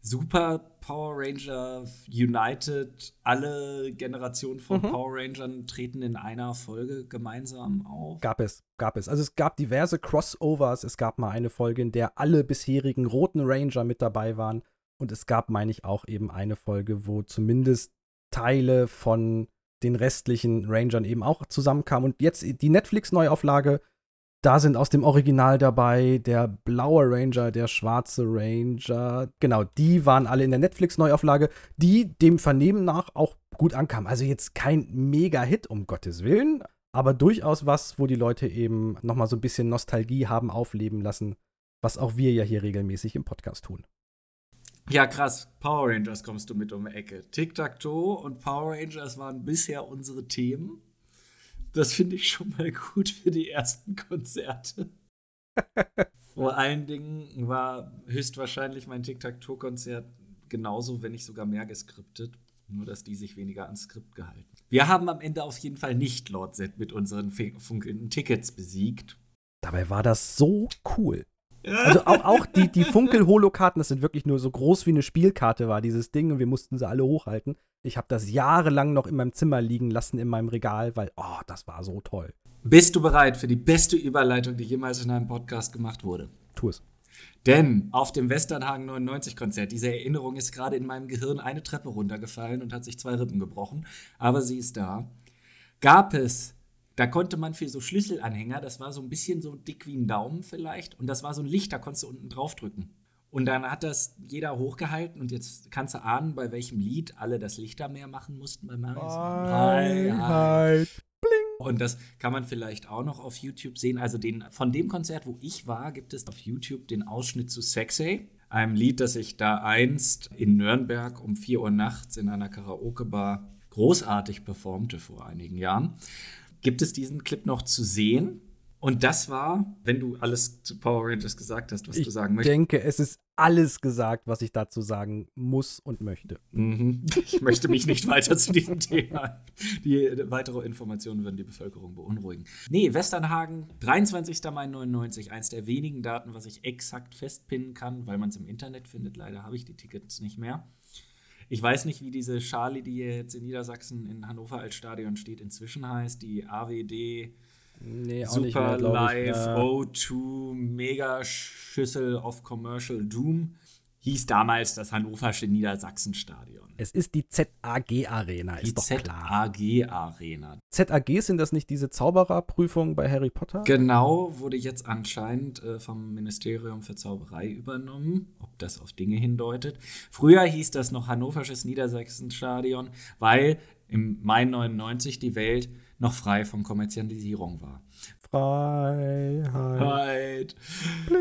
Super Power Ranger United, alle Generationen von mhm. Power Rangern treten in einer Folge gemeinsam auf. Gab es, gab es. Also es gab diverse Crossovers. Es gab mal eine Folge, in der alle bisherigen roten Ranger mit dabei waren. Und es gab, meine ich, auch eben eine Folge, wo zumindest Teile von den restlichen Rangern eben auch zusammenkam. Und jetzt die Netflix-Neuauflage, da sind aus dem Original dabei der blaue Ranger, der schwarze Ranger. Genau, die waren alle in der Netflix-Neuauflage, die dem Vernehmen nach auch gut ankam. Also jetzt kein Mega-Hit, um Gottes Willen, aber durchaus was, wo die Leute eben nochmal so ein bisschen Nostalgie haben aufleben lassen, was auch wir ja hier regelmäßig im Podcast tun. Ja, krass. Power Rangers kommst du mit um die Ecke. Tic-Tac-Toe und Power Rangers waren bisher unsere Themen. Das finde ich schon mal gut für die ersten Konzerte. Vor allen Dingen war höchstwahrscheinlich mein Tic-Tac-Toe-Konzert genauso, wenn nicht sogar mehr geskriptet. Nur, dass die sich weniger ans Skript gehalten. Wir haben am Ende auf jeden Fall nicht Lord Z mit unseren funkelnden Tickets besiegt. Dabei war das so cool. Also auch, auch die, die Funkel-Holokarten, das sind wirklich nur so groß wie eine Spielkarte war, dieses Ding, und wir mussten sie alle hochhalten. Ich habe das jahrelang noch in meinem Zimmer liegen lassen, in meinem Regal, weil, oh, das war so toll. Bist du bereit für die beste Überleitung, die jemals in einem Podcast gemacht wurde? Tu es. Denn auf dem Westernhagen 99 Konzert, diese Erinnerung ist gerade in meinem Gehirn eine Treppe runtergefallen und hat sich zwei Rippen gebrochen, aber sie ist da. Gab es da konnte man für so Schlüsselanhänger, das war so ein bisschen so dick wie ein Daumen vielleicht, und das war so ein Licht, da konntest du unten drauf drücken. Und dann hat das jeder hochgehalten und jetzt kannst du ahnen, bei welchem Lied alle das Lichtermeer machen mussten bei Marius. Freiheit. Und das kann man vielleicht auch noch auf YouTube sehen. Also den, von dem Konzert, wo ich war, gibt es auf YouTube den Ausschnitt zu Sexy, einem Lied, das ich da einst in Nürnberg um 4 Uhr nachts in einer Karaoke-Bar großartig performte vor einigen Jahren. Gibt es diesen Clip noch zu sehen? Und das war, wenn du alles zu Power Rangers gesagt hast, was Ich du sagen möchtest. denke, es ist alles gesagt, was ich dazu sagen muss und möchte. Mhm. Ich möchte mich nicht weiter zu diesem Thema. Die weitere Informationen würden die Bevölkerung beunruhigen. Nee, Westernhagen, 23. Mai 99, eins der wenigen Daten, was ich exakt festpinnen kann, weil man es im Internet findet. Leider habe ich die Tickets nicht mehr. Ich weiß nicht, wie diese Charlie, die jetzt in Niedersachsen in Hannover als Stadion steht, inzwischen heißt. Die AWD Nee, Super mehr, glaub ich. Live Ja. O2 Mega Schüssel of Commercial Doom hieß damals das Hannoversche Niedersachsenstadion. Es ist die ZAG Arena, Die ist doch klar. ZAG Arena. ZAG sind das nicht diese Zaubererprüfungen bei Harry Potter? Genau, wurde jetzt anscheinend äh, vom Ministerium für Zauberei übernommen, ob das auf Dinge hindeutet. Früher hieß das noch Hannoversches Niedersachsenstadion, weil im Mai 99 die Welt noch frei von Kommerzialisierung war. Freiheit. Right.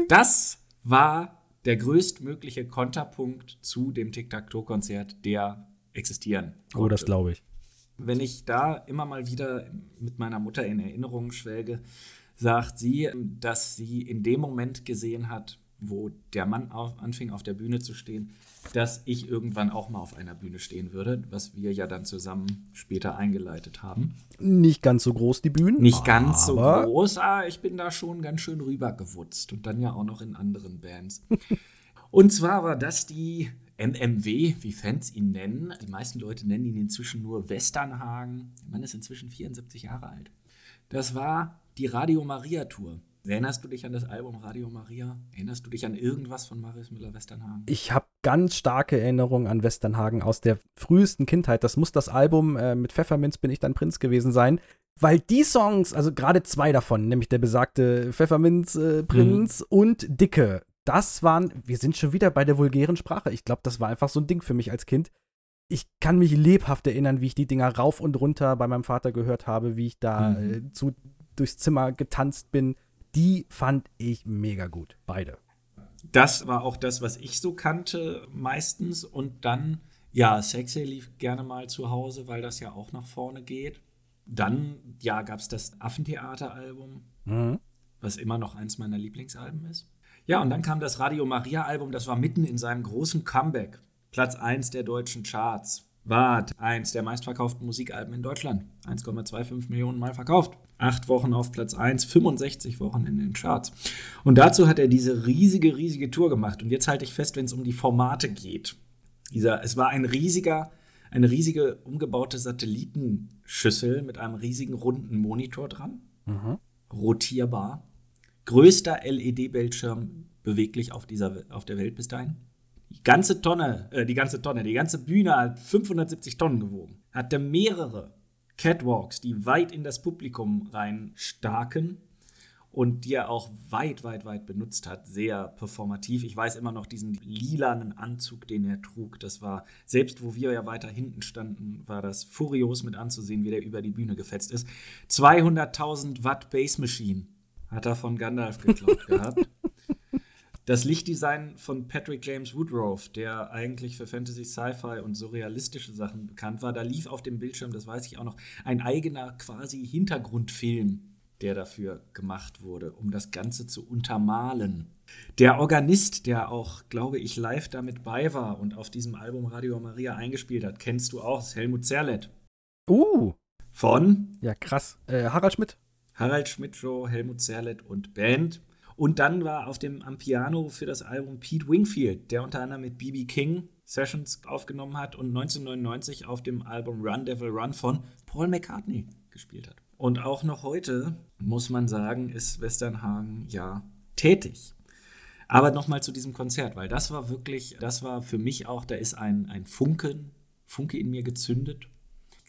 Das war der größtmögliche Konterpunkt zu dem Tic-Tac-Toe-Konzert, der existieren konnte. Oh, das glaube ich. Wenn ich da immer mal wieder mit meiner Mutter in Erinnerungen schwelge, sagt sie, dass sie in dem Moment gesehen hat, wo der Mann auf, anfing auf der Bühne zu stehen, dass ich irgendwann auch mal auf einer Bühne stehen würde, was wir ja dann zusammen später eingeleitet haben. Nicht ganz so groß die Bühnen. Nicht ganz so groß, aber ich bin da schon ganz schön rübergewutzt und dann ja auch noch in anderen Bands. und zwar war das die MMW, wie Fans ihn nennen. Die meisten Leute nennen ihn inzwischen nur Westernhagen. Der Mann ist inzwischen 74 Jahre alt. Das war die Radio Maria Tour. Erinnerst du dich an das Album Radio Maria? Erinnerst du dich an irgendwas von Marius Müller-Westernhagen? Ich habe ganz starke Erinnerungen an Westernhagen aus der frühesten Kindheit. Das muss das Album äh, mit Pfefferminz bin ich dann Prinz gewesen sein. Weil die Songs, also gerade zwei davon, nämlich der besagte Pfefferminz äh, Prinz und Dicke, das waren, wir sind schon wieder bei der vulgären Sprache. Ich glaube, das war einfach so ein Ding für mich als Kind. Ich kann mich lebhaft erinnern, wie ich die Dinger rauf und runter bei meinem Vater gehört habe, wie ich da Mhm. äh, zu, durchs Zimmer getanzt bin. Die fand ich mega gut. Beide. Das war auch das, was ich so kannte meistens. Und dann, ja, Sexy lief gerne mal zu Hause, weil das ja auch nach vorne geht. Dann, ja, gab es das Affentheater-Album, Mhm. was immer noch eins meiner Lieblingsalben ist. Ja, und dann kam das Radio Maria-Album, das war mitten in seinem großen Comeback. Platz 1 der deutschen Charts. War eins der meistverkauften Musikalben in Deutschland. 1,25 Millionen Mal verkauft. Acht Wochen auf Platz 1, 65 Wochen in den Charts. Und dazu hat er diese riesige, riesige Tour gemacht. Und jetzt halte ich fest, wenn es um die Formate geht. Dieser, es war ein riesiger, eine riesige umgebaute Satellitenschüssel mit einem riesigen runden Monitor dran Mhm. rotierbar. Größter LED-Bildschirm beweglich auf, dieser, auf der Welt bis dahin. Die ganze Tonne, äh, die ganze Tonne, die ganze Bühne hat 570 Tonnen gewogen. Hatte mehrere Catwalks, die weit in das Publikum rein staken und die er auch weit, weit, weit benutzt hat. Sehr performativ. Ich weiß immer noch diesen lilanen Anzug, den er trug. Das war, selbst wo wir ja weiter hinten standen, war das furios mit anzusehen, wie der über die Bühne gefetzt ist. 200.000 Watt Bass Machine hat er von Gandalf geklaut gehabt. Das Lichtdesign von Patrick James Woodrove, der eigentlich für Fantasy, Sci-Fi und surrealistische Sachen bekannt war, da lief auf dem Bildschirm, das weiß ich auch noch, ein eigener quasi Hintergrundfilm, der dafür gemacht wurde, um das Ganze zu untermalen. Der Organist, der auch, glaube ich, live damit bei war und auf diesem Album Radio Maria eingespielt hat, kennst du auch, ist Helmut Zerlett. Uh, Von ja krass. Äh, Harald Schmidt. Harald Schmidt Show, Helmut Zerlett und Band. Und dann war auf dem am Piano für das Album Pete Wingfield, der unter anderem mit B.B. King Sessions aufgenommen hat und 1999 auf dem Album Run Devil Run von Paul McCartney gespielt hat. Und auch noch heute, muss man sagen, ist Westernhagen ja tätig. Aber nochmal zu diesem Konzert, weil das war wirklich, das war für mich auch, da ist ein, ein Funken, Funke in mir gezündet.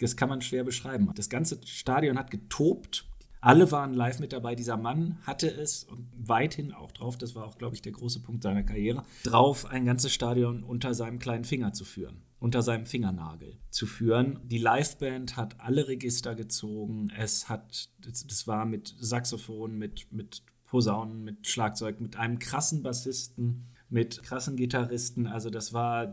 Das kann man schwer beschreiben. Das ganze Stadion hat getobt, Alle waren live mit dabei. Dieser Mann hatte es und weithin auch drauf, das war auch, glaube ich, der große Punkt seiner Karriere, drauf, ein ganzes Stadion unter seinem kleinen Finger zu führen, unter seinem Fingernagel zu führen. Die Liveband hat alle Register gezogen. Es hat, das war mit Saxophon, mit, mit Posaunen, mit Schlagzeug, mit einem krassen Bassisten, mit krassen Gitarristen. Also das war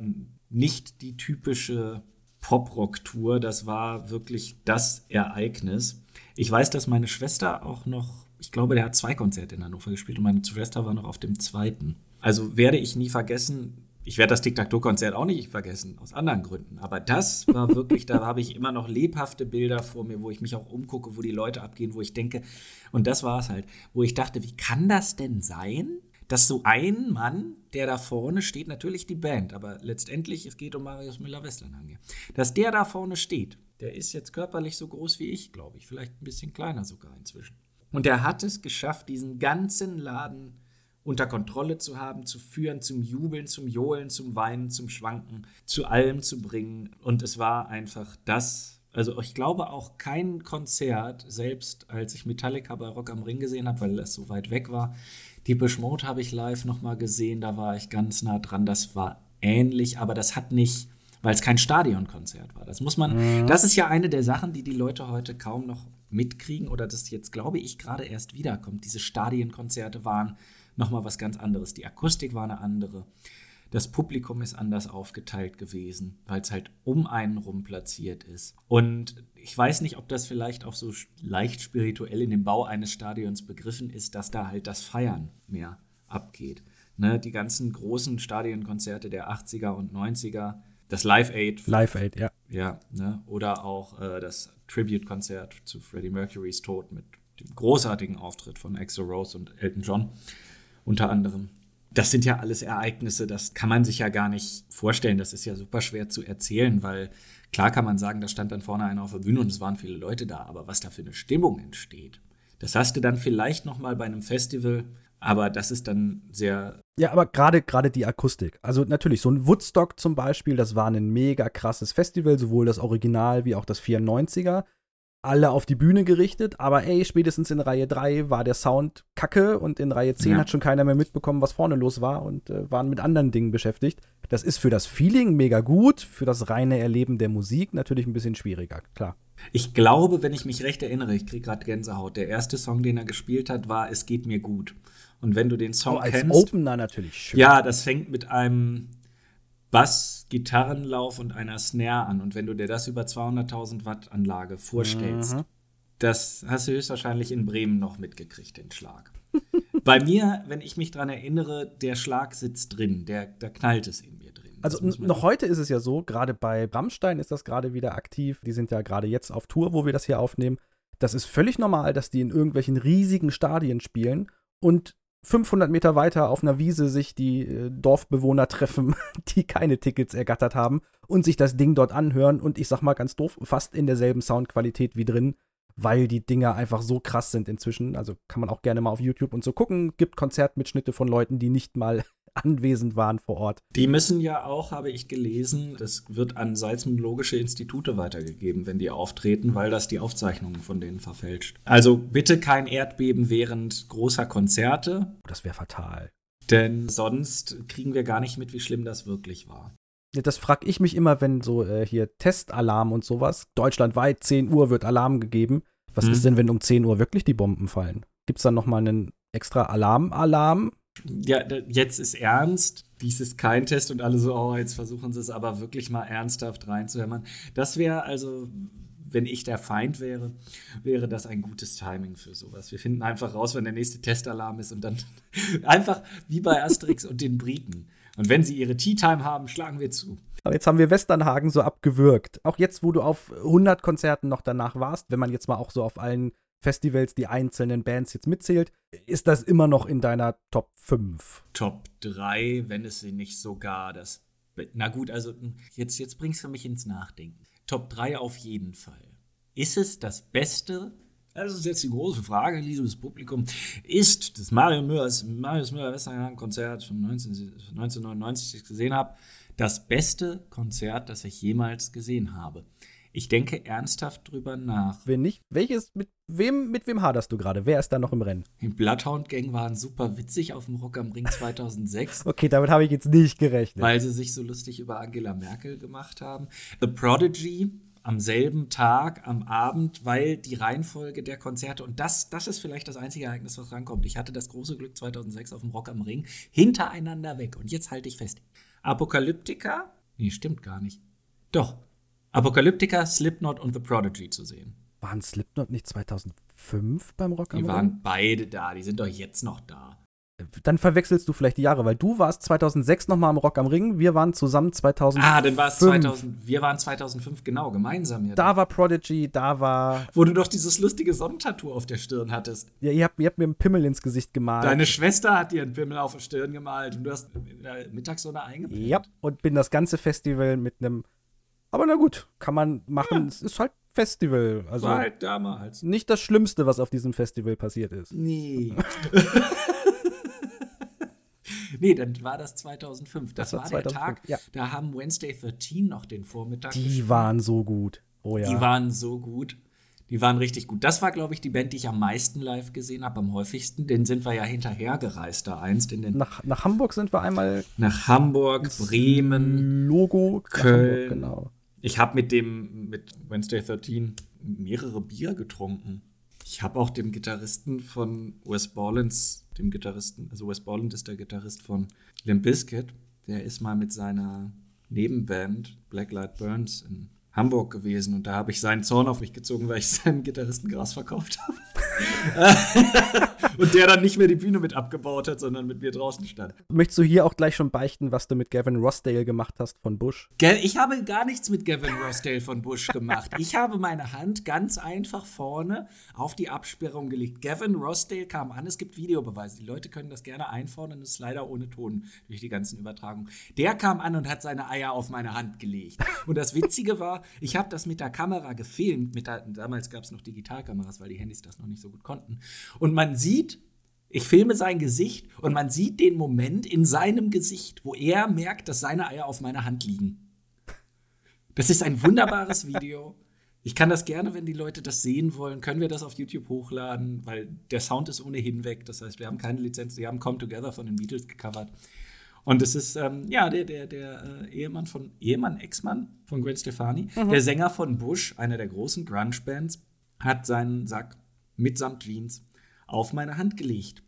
nicht die typische Pop-Rock-Tour. Das war wirklich das Ereignis. Ich weiß, dass meine Schwester auch noch, ich glaube, der hat zwei Konzerte in Hannover gespielt und meine Schwester war noch auf dem zweiten. Also werde ich nie vergessen. Ich werde das Tic-Tac-Toe-Konzert auch nicht vergessen, aus anderen Gründen. Aber das war wirklich, da habe ich immer noch lebhafte Bilder vor mir, wo ich mich auch umgucke, wo die Leute abgehen, wo ich denke, und das war es halt, wo ich dachte, wie kann das denn sein, dass so ein Mann, der da vorne steht, natürlich die Band, aber letztendlich, es geht um Marius Müller-Westernhagen, dass der da vorne steht, der ist jetzt körperlich so groß wie ich, glaube ich, vielleicht ein bisschen kleiner sogar inzwischen. Und er hat es geschafft, diesen ganzen Laden unter Kontrolle zu haben, zu führen, zum Jubeln, zum Johlen, zum Weinen, zum Schwanken, zu allem zu bringen. Und es war einfach das, also ich glaube auch kein Konzert, selbst als ich Metallica bei Rock am Ring gesehen habe, weil das so weit weg war, die Mode habe ich live nochmal gesehen, da war ich ganz nah dran. Das war ähnlich, aber das hat nicht, weil es kein Stadionkonzert war. Das muss man, mhm. das ist ja eine der Sachen, die die Leute heute kaum noch mitkriegen oder das jetzt, glaube ich, gerade erst wiederkommt. Diese Stadionkonzerte waren nochmal was ganz anderes. Die Akustik war eine andere. Das Publikum ist anders aufgeteilt gewesen, weil es halt um einen rum platziert ist. Und ich weiß nicht, ob das vielleicht auch so leicht spirituell in dem Bau eines Stadions begriffen ist, dass da halt das Feiern mehr abgeht. Ne, die ganzen großen Stadionkonzerte der 80er und 90er, das Live Aid. Live Aid, ja. Ja, ne, oder auch äh, das Tribute-Konzert zu Freddie Mercurys Tod mit dem großartigen Auftritt von Axel Rose und Elton John unter anderem das sind ja alles Ereignisse, das kann man sich ja gar nicht vorstellen. Das ist ja super schwer zu erzählen, weil klar kann man sagen, da stand dann vorne einer auf der Bühne und es waren viele Leute da, aber was da für eine Stimmung entsteht, das hast du dann vielleicht noch mal bei einem Festival, aber das ist dann sehr ja, aber gerade gerade die Akustik. Also natürlich so ein Woodstock zum Beispiel, das war ein mega krasses Festival, sowohl das Original wie auch das 94er alle auf die Bühne gerichtet, aber ey, spätestens in Reihe 3 war der Sound kacke und in Reihe 10 ja. hat schon keiner mehr mitbekommen, was vorne los war und äh, waren mit anderen Dingen beschäftigt. Das ist für das Feeling mega gut, für das reine Erleben der Musik natürlich ein bisschen schwieriger, klar. Ich glaube, wenn ich mich recht erinnere, ich kriege gerade Gänsehaut, der erste Song, den er gespielt hat, war Es geht mir gut. Und wenn du den Song oh, als kennst. Opener natürlich schön. Ja, das fängt mit einem Bass, Gitarrenlauf und einer Snare an. Und wenn du dir das über 200.000 Watt Anlage vorstellst, mhm. das hast du höchstwahrscheinlich in Bremen noch mitgekriegt, den Schlag. Bei mir, wenn ich mich daran erinnere, der Schlag sitzt drin, der, da knallt es in mir drin. Also noch heute ist es ja so, gerade bei Bramstein ist das gerade wieder aktiv. Die sind ja gerade jetzt auf Tour, wo wir das hier aufnehmen. Das ist völlig normal, dass die in irgendwelchen riesigen Stadien spielen und 500 Meter weiter auf einer Wiese sich die äh, Dorfbewohner treffen, die keine Tickets ergattert haben und sich das Ding dort anhören und ich sag mal ganz doof, fast in derselben Soundqualität wie drin, weil die Dinger einfach so krass sind inzwischen. Also kann man auch gerne mal auf YouTube und so gucken. Gibt Konzertmitschnitte von Leuten, die nicht mal anwesend waren vor Ort. Die müssen ja auch, habe ich gelesen, das wird an seismologische Institute weitergegeben, wenn die auftreten, weil das die Aufzeichnungen von denen verfälscht. Also bitte kein Erdbeben während großer Konzerte. Das wäre fatal. Denn sonst kriegen wir gar nicht mit, wie schlimm das wirklich war. Das frage ich mich immer, wenn so äh, hier Testalarm und sowas, deutschlandweit 10 Uhr wird Alarm gegeben. Was hm. ist denn, wenn um 10 Uhr wirklich die Bomben fallen? Gibt es dann nochmal einen extra Alarm-Alarm? Ja, jetzt ist ernst, dies ist kein Test und alle so, oh, jetzt versuchen sie es aber wirklich mal ernsthaft reinzuhören. Das wäre also, wenn ich der Feind wäre, wäre das ein gutes Timing für sowas. Wir finden einfach raus, wenn der nächste Testalarm ist und dann einfach wie bei Asterix und den Briten. Und wenn sie ihre Tea Time haben, schlagen wir zu. Aber jetzt haben wir Westernhagen so abgewürgt. Auch jetzt, wo du auf 100 Konzerten noch danach warst, wenn man jetzt mal auch so auf allen Festivals die einzelnen Bands jetzt mitzählt, ist das immer noch in deiner Top 5? Top 3, wenn es sie nicht sogar das. Na gut, also jetzt, jetzt bringst du mich ins Nachdenken. Top 3 auf jeden Fall. Ist es das Beste? Das ist jetzt die große Frage, liebes Publikum. Ist das Mario Müllers, Marius Müller Westergang Konzert von 19, 1999, das ich gesehen habe, das beste Konzert, das ich jemals gesehen habe? Ich denke ernsthaft drüber nach. Wenn nicht, welches, mit wem, mit wem haderst du gerade? Wer ist da noch im Rennen? Die Bloodhound Gang waren super witzig auf dem Rock am Ring 2006. Okay, damit habe ich jetzt nicht gerechnet. weil sie sich so lustig über Angela Merkel gemacht haben. The Prodigy am selben Tag, am Abend, weil die Reihenfolge der Konzerte, und das, das ist vielleicht das einzige Ereignis, was rankommt. Ich hatte das große Glück 2006 auf dem Rock am Ring, hintereinander weg. Und jetzt halte ich fest. Apokalyptika, nee, stimmt gar nicht. Doch. Apokalyptika, Slipknot und The Prodigy zu sehen. Waren Slipknot nicht 2005 beim Rock am Die Ring? waren beide da, die sind doch jetzt noch da. Dann verwechselst du vielleicht die Jahre, weil du warst 2006 nochmal am Rock am Ring, wir waren zusammen 2005. Ah, dann war es 2000, wir waren 2005, genau, gemeinsam ja. Da war Prodigy, da war. Wo du doch dieses lustige Sonnentattoo auf der Stirn hattest. Ja, ihr habt, ihr habt mir einen Pimmel ins Gesicht gemalt. Deine Schwester hat dir einen Pimmel auf der Stirn gemalt und du hast in der Mittagssonne eingepennt. Ja, und bin das ganze Festival mit einem. Aber na gut, kann man machen. Es ist halt Festival. Also War halt damals. nicht das Schlimmste, was auf diesem Festival passiert ist. Nee. nee, dann war das 2005. Das, Das war war, der 2005, Tag, ja. da haben Wednesday 13 noch den Vormittag Die gespielt. waren so gut. Oh ja. Die waren so gut. Die waren richtig gut. Das war, glaube ich, die Band, die ich am meisten live gesehen habe, am häufigsten. Den sind wir ja hinterher gereist da einst in den, nach, nach Hamburg sind wir einmal nach Hamburg, Bremen. Logo Köln. Hamburg, genau. Ich habe mit dem, mit Wednesday 13 mehrere Bier getrunken. Ich habe auch dem Gitarristen von Wes Borlands, dem Gitarristen, also Wes Borland ist der Gitarrist von Limp Bizkit, der ist mal mit seiner Nebenband Blacklight Burns in Hamburg gewesen und da habe ich seinen Zorn auf mich gezogen, weil ich seinem Gitarristen Gras verkauft habe. und der dann nicht mehr die Bühne mit abgebaut hat, sondern mit mir draußen stand. Möchtest du hier auch gleich schon beichten, was du mit Gavin Rossdale gemacht hast von Bush? Ich habe gar nichts mit Gavin Rossdale von Bush gemacht. Ich habe meine Hand ganz einfach vorne auf die Absperrung gelegt. Gavin Rossdale kam an, es gibt Videobeweise. Die Leute können das gerne einfordern, es ist leider ohne Ton durch die ganzen Übertragungen. Der kam an und hat seine Eier auf meine Hand gelegt. Und das Witzige war, ich habe das mit der Kamera gefilmt. Der, damals gab es noch Digitalkameras, weil die Handys das noch nicht so gut konnten. Und man sieht, ich filme sein Gesicht und man sieht den Moment in seinem Gesicht, wo er merkt, dass seine Eier auf meiner Hand liegen. Das ist ein wunderbares Video. Ich kann das gerne, wenn die Leute das sehen wollen, können wir das auf YouTube hochladen, weil der Sound ist ohnehin weg. Das heißt, wir haben keine Lizenz. Wir haben Come Together von den Beatles gecovert. Und es ist, ähm, ja, der, der, der äh, Ehemann von, Ehemann, Ex-Mann von Gwen Stefani, der Sänger von Bush, einer der großen Grunge-Bands, hat seinen Sack mitsamt Jeans auf meine Hand gelegt.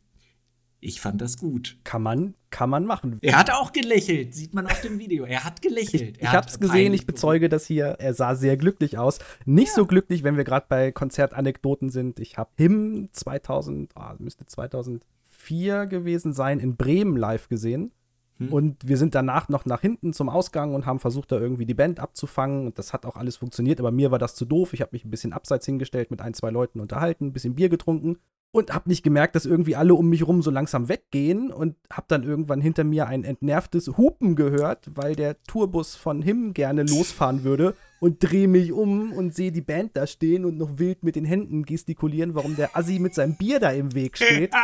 Ich fand das gut. Kann man, kann man machen. Er hat auch gelächelt, sieht man auf dem Video. Er hat gelächelt. Ich Er hab's hat gesehen, ich bezeuge das hier. Er sah sehr glücklich aus. Nicht so glücklich, wenn wir gerade bei Konzertanekdoten sind. Ich habe Him 2000, ah, müsste 2004 gewesen sein, in Bremen live gesehen. Hm. Und wir sind danach noch nach hinten zum Ausgang und haben versucht, da irgendwie die Band abzufangen. Und das hat auch alles funktioniert, aber mir war das zu doof. Ich habe mich ein bisschen abseits hingestellt, mit ein, zwei Leuten unterhalten, ein bisschen Bier getrunken und habe nicht gemerkt, dass irgendwie alle um mich rum so langsam weggehen und habe dann irgendwann hinter mir ein entnervtes Hupen gehört, weil der Tourbus von Him gerne losfahren würde und drehe mich um und sehe die Band da stehen und noch wild mit den Händen gestikulieren, warum der Assi mit seinem Bier da im Weg steht.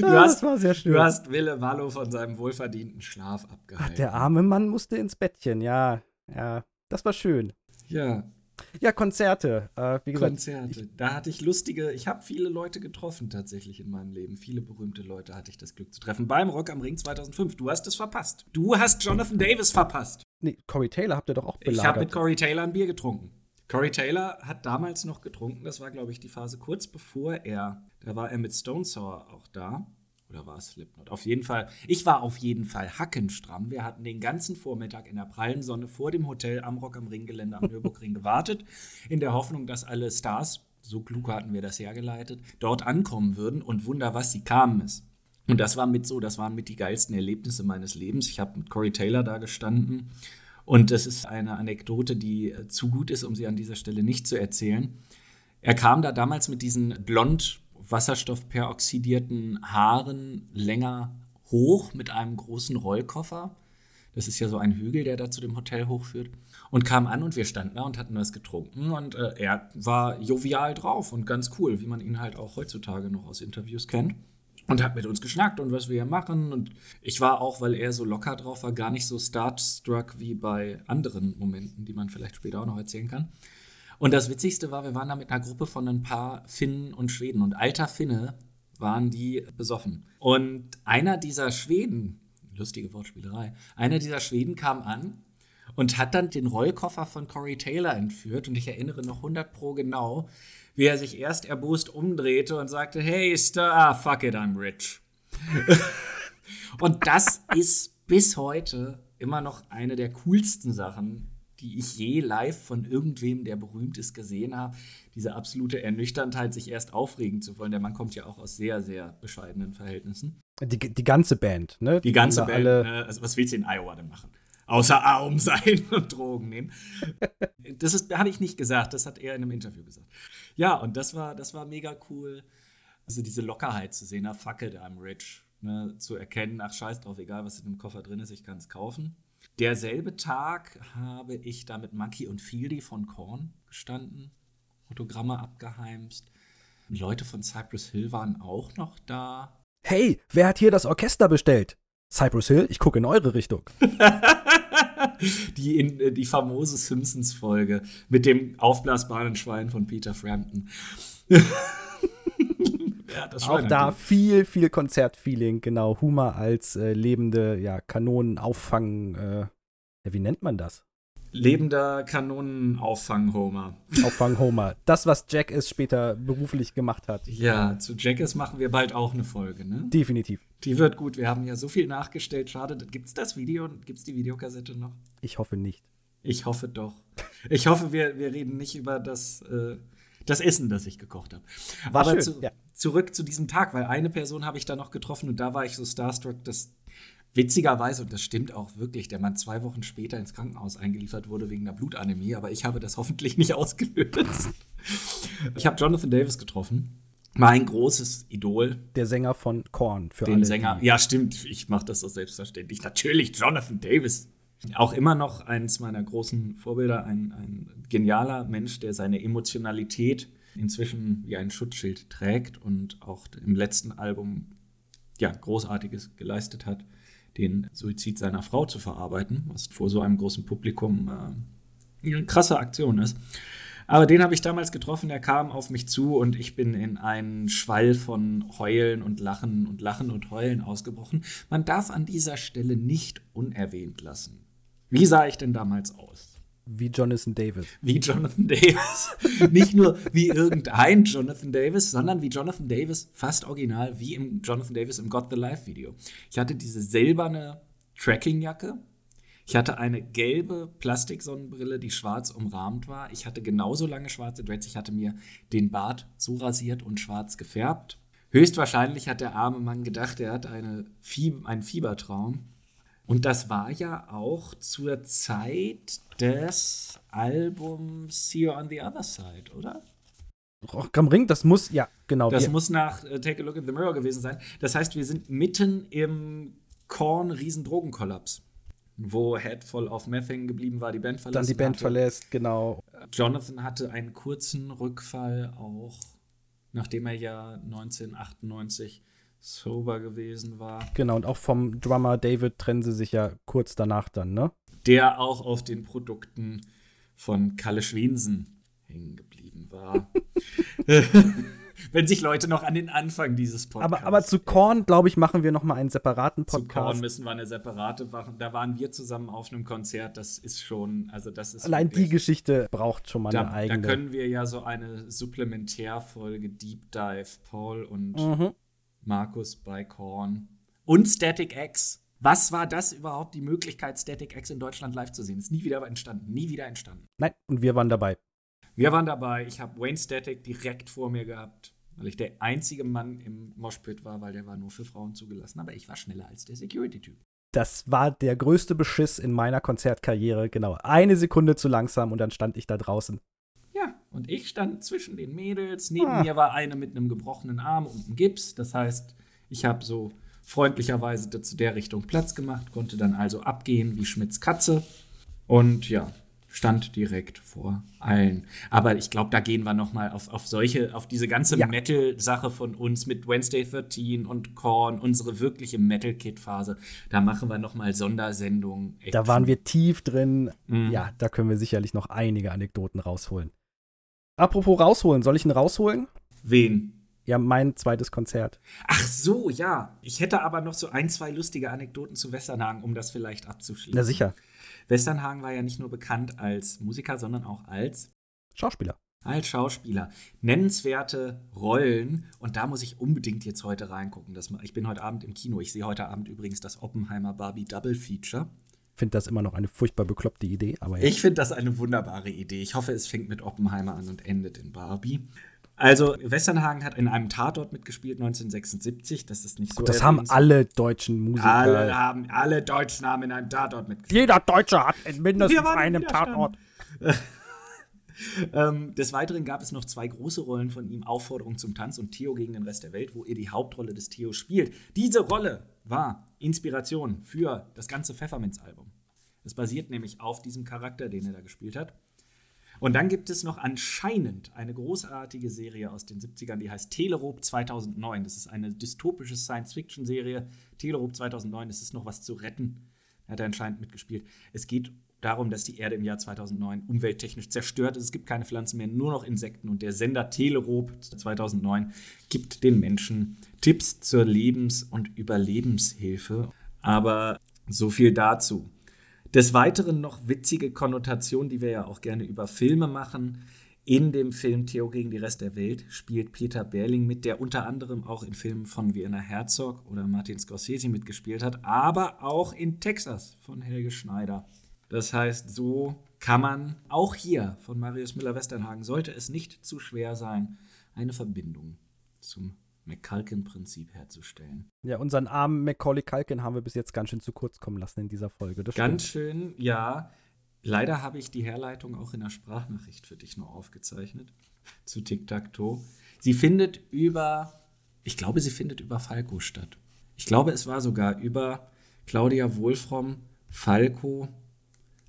Du Ja, hast, das war sehr schön. du hast Wille Wallo von seinem wohlverdienten Schlaf abgehalten. Der arme Mann musste ins Bettchen, ja, ja, das war schön. ja, Ja, Konzerte, äh, wie gesagt, Konzerte. Da hatte ich lustige, ich habe viele Leute getroffen tatsächlich in meinem Leben. Viele berühmte Leute hatte ich das Glück zu treffen. Beim Rock am Ring 2005. Du hast es verpasst. Du hast Jonathan Davis verpasst. nee, Corey Taylor habt ihr doch auch Ich habe mit belagert. Corey Taylor ein Bier getrunken. Corey Taylor hat damals noch getrunken. Das war, glaube ich, die Phase kurz bevor er, da war er mit Stone Sour auch da. Oder war es Slipknot? Auf jeden Fall. Ich war auf jeden Fall hackenstramm. Wir hatten den ganzen Vormittag in der prallen Sonne vor dem Hotel am Rock am Ring-Gelände am Nürburgring gewartet, in der Hoffnung, dass alle Stars, so klug hatten wir das hergeleitet, dort ankommen würden und wunder, was sie kamen es. Und das war mit so, das waren mit die geilsten Erlebnisse meines Lebens. Ich habe mit Corey Taylor da gestanden. Und das ist eine Anekdote, die äh, zu gut ist, um sie an dieser Stelle nicht zu erzählen. Er kam da damals mit diesen blond wasserstoffperoxidierten Haaren länger hoch mit einem großen Rollkoffer. Das ist ja so ein Hügel, der da zu dem Hotel hochführt. Und kam an und wir standen da und hatten was getrunken. Und äh, er war jovial drauf und ganz cool, wie man ihn halt auch heutzutage noch aus Interviews kennt. und hat mit uns geschnackt und was wir hier machen. Und ich war auch, weil er so locker drauf war, gar nicht so starstruck wie bei anderen Momenten, die man vielleicht später auch noch erzählen kann. Und das Witzigste war, wir waren da mit einer Gruppe von ein paar Finnen und Schweden. Und alter Finne waren die besoffen. Und einer dieser Schweden, lustige Wortspielerei, einer dieser Schweden kam an und hat dann den Rollkoffer von Corey Taylor entführt. Und ich erinnere noch 100 pro genau, wie er sich erst erbost umdrehte und sagte, hey, Star, ah, fuck it, I'm rich. und das ist bis heute immer noch eine der coolsten Sachen, die ich je live von irgendwem, der berühmt ist, gesehen habe. Diese absolute Ernüchterndheit, sich erst aufregen zu wollen. Der Mann kommt ja auch aus sehr, sehr bescheidenen Verhältnissen. Die, die ganze Band, ne? Die, die ganze Band. Ne? Also, was willst du in Iowa denn machen? Außer arm sein und Drogen nehmen. Das ist, habe ich nicht gesagt, das hat er in einem Interview gesagt. Ja, und das war, das war mega cool. Also diese Lockerheit zu sehen, na fuck it, I'm rich. Ne? Zu erkennen, ach scheiß drauf, egal was in dem Koffer drin ist, ich kann es kaufen. Derselbe Tag habe ich da mit Monkey und Fieldy von Korn gestanden, Autogramme abgeheimst. Leute von Cypress Hill waren auch noch da. Hey, wer hat hier das Orchester bestellt? Cypress Hill, ich gucke in eure Richtung. die, in, äh, die famose Simpsons-Folge mit dem aufblasbaren Schwein von Peter Frampton. ja, Auch da viel, viel Konzertfeeling, genau. Huma als äh, lebende ja, Kanonen Äh, ja, wie nennt man das? Lebender Kanonenauffang-Homer. Auffang-Homer. Das, was Jack es später beruflich gemacht hat. Ja, zu Jackass machen wir bald auch eine Folge, ne? Definitiv. Die wird gut. Wir haben ja so viel nachgestellt. Schade, gibt es das Video? Gibt es die Videokassette noch? Ich hoffe nicht. Ich hoffe doch. Ich hoffe, wir, wir reden nicht über das, äh, das Essen, das ich gekocht habe. Aber schön, zu, ja. zurück zu diesem Tag, weil eine Person habe ich da noch getroffen und da war ich so starstruck, dass Witzigerweise, und das stimmt auch wirklich, der Mann zwei Wochen später ins Krankenhaus eingeliefert wurde wegen einer Blutanämie, aber ich habe das hoffentlich nicht ausgelöst. Ich habe Jonathan Davis getroffen. Mein großes Idol. Der Sänger von Korn für Den alle. Sänger. Ja, stimmt. Ich mache das so selbstverständlich. Natürlich, Jonathan Davis. Auch immer noch eines meiner großen Vorbilder, ein, ein genialer Mensch, der seine Emotionalität inzwischen wie ein Schutzschild trägt und auch im letzten Album ja, Großartiges geleistet hat den Suizid seiner Frau zu verarbeiten, was vor so einem großen Publikum äh, eine krasse Aktion ist. Aber den habe ich damals getroffen, er kam auf mich zu und ich bin in einen Schwall von Heulen und Lachen und Lachen und Heulen ausgebrochen. Man darf an dieser Stelle nicht unerwähnt lassen. Wie sah ich denn damals aus? Wie Jonathan Davis. Wie Jonathan Davis. Nicht nur wie irgendein Jonathan Davis, sondern wie Jonathan Davis, fast original, wie im Jonathan Davis im Got the Life Video. Ich hatte diese silberne Trackingjacke. Ich hatte eine gelbe Plastiksonnenbrille, die schwarz umrahmt war. Ich hatte genauso lange schwarze Dreads. Ich hatte mir den Bart so rasiert und schwarz gefärbt. Höchstwahrscheinlich hat der arme Mann gedacht, er hat eine Fie einen Fiebertraum. Und das war ja auch zur Zeit des Albums See You on the Other Side, oder? Rock am Ring, das muss, ja, genau. Das muss nach uh, Take a Look in the Mirror gewesen sein. Das heißt, wir sind mitten im Korn-Riesendrogenkollaps, wo Head voll auf Meth geblieben war, die Band verlässt. Dann die Band hatte. verlässt, genau. Jonathan hatte einen kurzen Rückfall auch, nachdem er ja 1998 sober gewesen war. Genau, und auch vom Drummer David trennen sie sich ja kurz danach dann, ne? Der auch auf den Produkten von Kalle Schwensen hängen geblieben war. Wenn sich Leute noch an den Anfang dieses Podcasts. Aber, aber zu Korn, glaube ich, machen wir noch mal einen separaten Podcast. Zu Korn müssen wir eine separate machen. Da waren wir zusammen auf einem Konzert. Das ist schon, also das ist. Allein wirklich, die Geschichte braucht schon mal da, eine eigene. Da können wir ja so eine Supplementärfolge Deep Dive Paul und mhm. Markus bei Korn und Static X. Was war das überhaupt, die Möglichkeit, Static X in Deutschland live zu sehen? Ist nie wieder entstanden. Nie wieder entstanden. Nein, und wir waren dabei. Wir waren dabei. Ich habe Wayne Static direkt vor mir gehabt, weil ich der einzige Mann im Moshpit war, weil der war nur für Frauen zugelassen. Aber ich war schneller als der Security-Typ. Das war der größte Beschiss in meiner Konzertkarriere. Genau. Eine Sekunde zu langsam und dann stand ich da draußen. Und ich stand zwischen den Mädels. Neben ah. mir war eine mit einem gebrochenen Arm und einem Gips. Das heißt, ich habe so freundlicherweise zu der Richtung Platz gemacht, konnte dann also abgehen wie Schmidts Katze. Und ja, stand direkt vor allen. Aber ich glaube, da gehen wir noch mal auf, auf solche, auf diese ganze Ja. Metal-Sache von uns mit Wednesday 13 und Korn, unsere wirkliche Metal-Kit-Phase. Da machen wir noch mal Sondersendungen. Da waren wir tief drin. Mhm. Ja, da können wir sicherlich noch einige Anekdoten rausholen. Apropos rausholen, soll ich ihn rausholen? Wen? Ja, mein zweites Konzert. Ach so, ja. Ich hätte aber noch so ein, zwei lustige Anekdoten zu Westernhagen, um das vielleicht abzuschließen. Na sicher. Westernhagen war ja nicht nur bekannt als Musiker, sondern auch als Schauspieler. als Schauspieler. Nennenswerte Rollen. Und da muss ich unbedingt jetzt heute reingucken. Das, ich bin heute Abend im Kino. Ich sehe heute Abend übrigens das Oppenheimer Barbie Double Feature. Finde das immer noch eine furchtbar bekloppte Idee, aber ja. Ich finde das eine wunderbare Idee. Ich hoffe, es fängt mit Oppenheimer an und endet in Barbie. Also, Westernhagen hat in einem Tatort mitgespielt 1976. Das ist nicht so. das haben alle deutschen Musiker. Alle haben, alle Deutschen haben in einem Tatort mitgespielt. Jeder Deutsche hat in mindestens einem. Tatort. Ähm, des Weiteren gab es noch zwei große Rollen von ihm: Aufforderung zum Tanz und Theo gegen den Rest der Welt, wo er die Hauptrolle des Theo spielt. Diese Rolle war Inspiration für das ganze Pfefferminz-Album. Es basiert nämlich auf diesem Charakter, den er da gespielt hat. Und dann gibt es noch anscheinend eine großartige Serie aus den 70ern, die heißt Telerob 2009. Das ist eine dystopische Science-Fiction-Serie. Telerob 2009, es ist noch was zu retten. Hat er anscheinend mitgespielt. Es geht darum, dass die Erde im Jahr 2009 umwelttechnisch zerstört ist. Es gibt keine Pflanzen mehr, nur noch Insekten. Und der Sender Telerob 2009 gibt den Menschen Tipps zur Lebens- und Überlebenshilfe. Aber so viel dazu. Des Weiteren noch witzige Konnotationen, die wir ja auch gerne über Filme machen. In dem Film Theo gegen die Rest der Welt spielt Peter Berling mit, der unter anderem auch in Filmen von Werner Herzog oder Martin Scorsese mitgespielt hat, aber auch in Texas von Helge Schneider. Das heißt, so kann man auch hier von Marius Müller-Westernhagen, sollte es nicht zu schwer sein, eine Verbindung zum McCulkin-Prinzip herzustellen. Ja, unseren armen Macaulay Culkin haben wir bis jetzt ganz schön zu kurz kommen lassen in dieser Folge. Das Ganz stimmt. schön, ja. Leider habe ich die Herleitung auch in der Sprachnachricht für dich noch aufgezeichnet zu Tic-Tac-Toe. Sie findet über, ich glaube, sie findet über Falco statt. Ich glaube, es war sogar über Claudia Wohlfromm, Falco,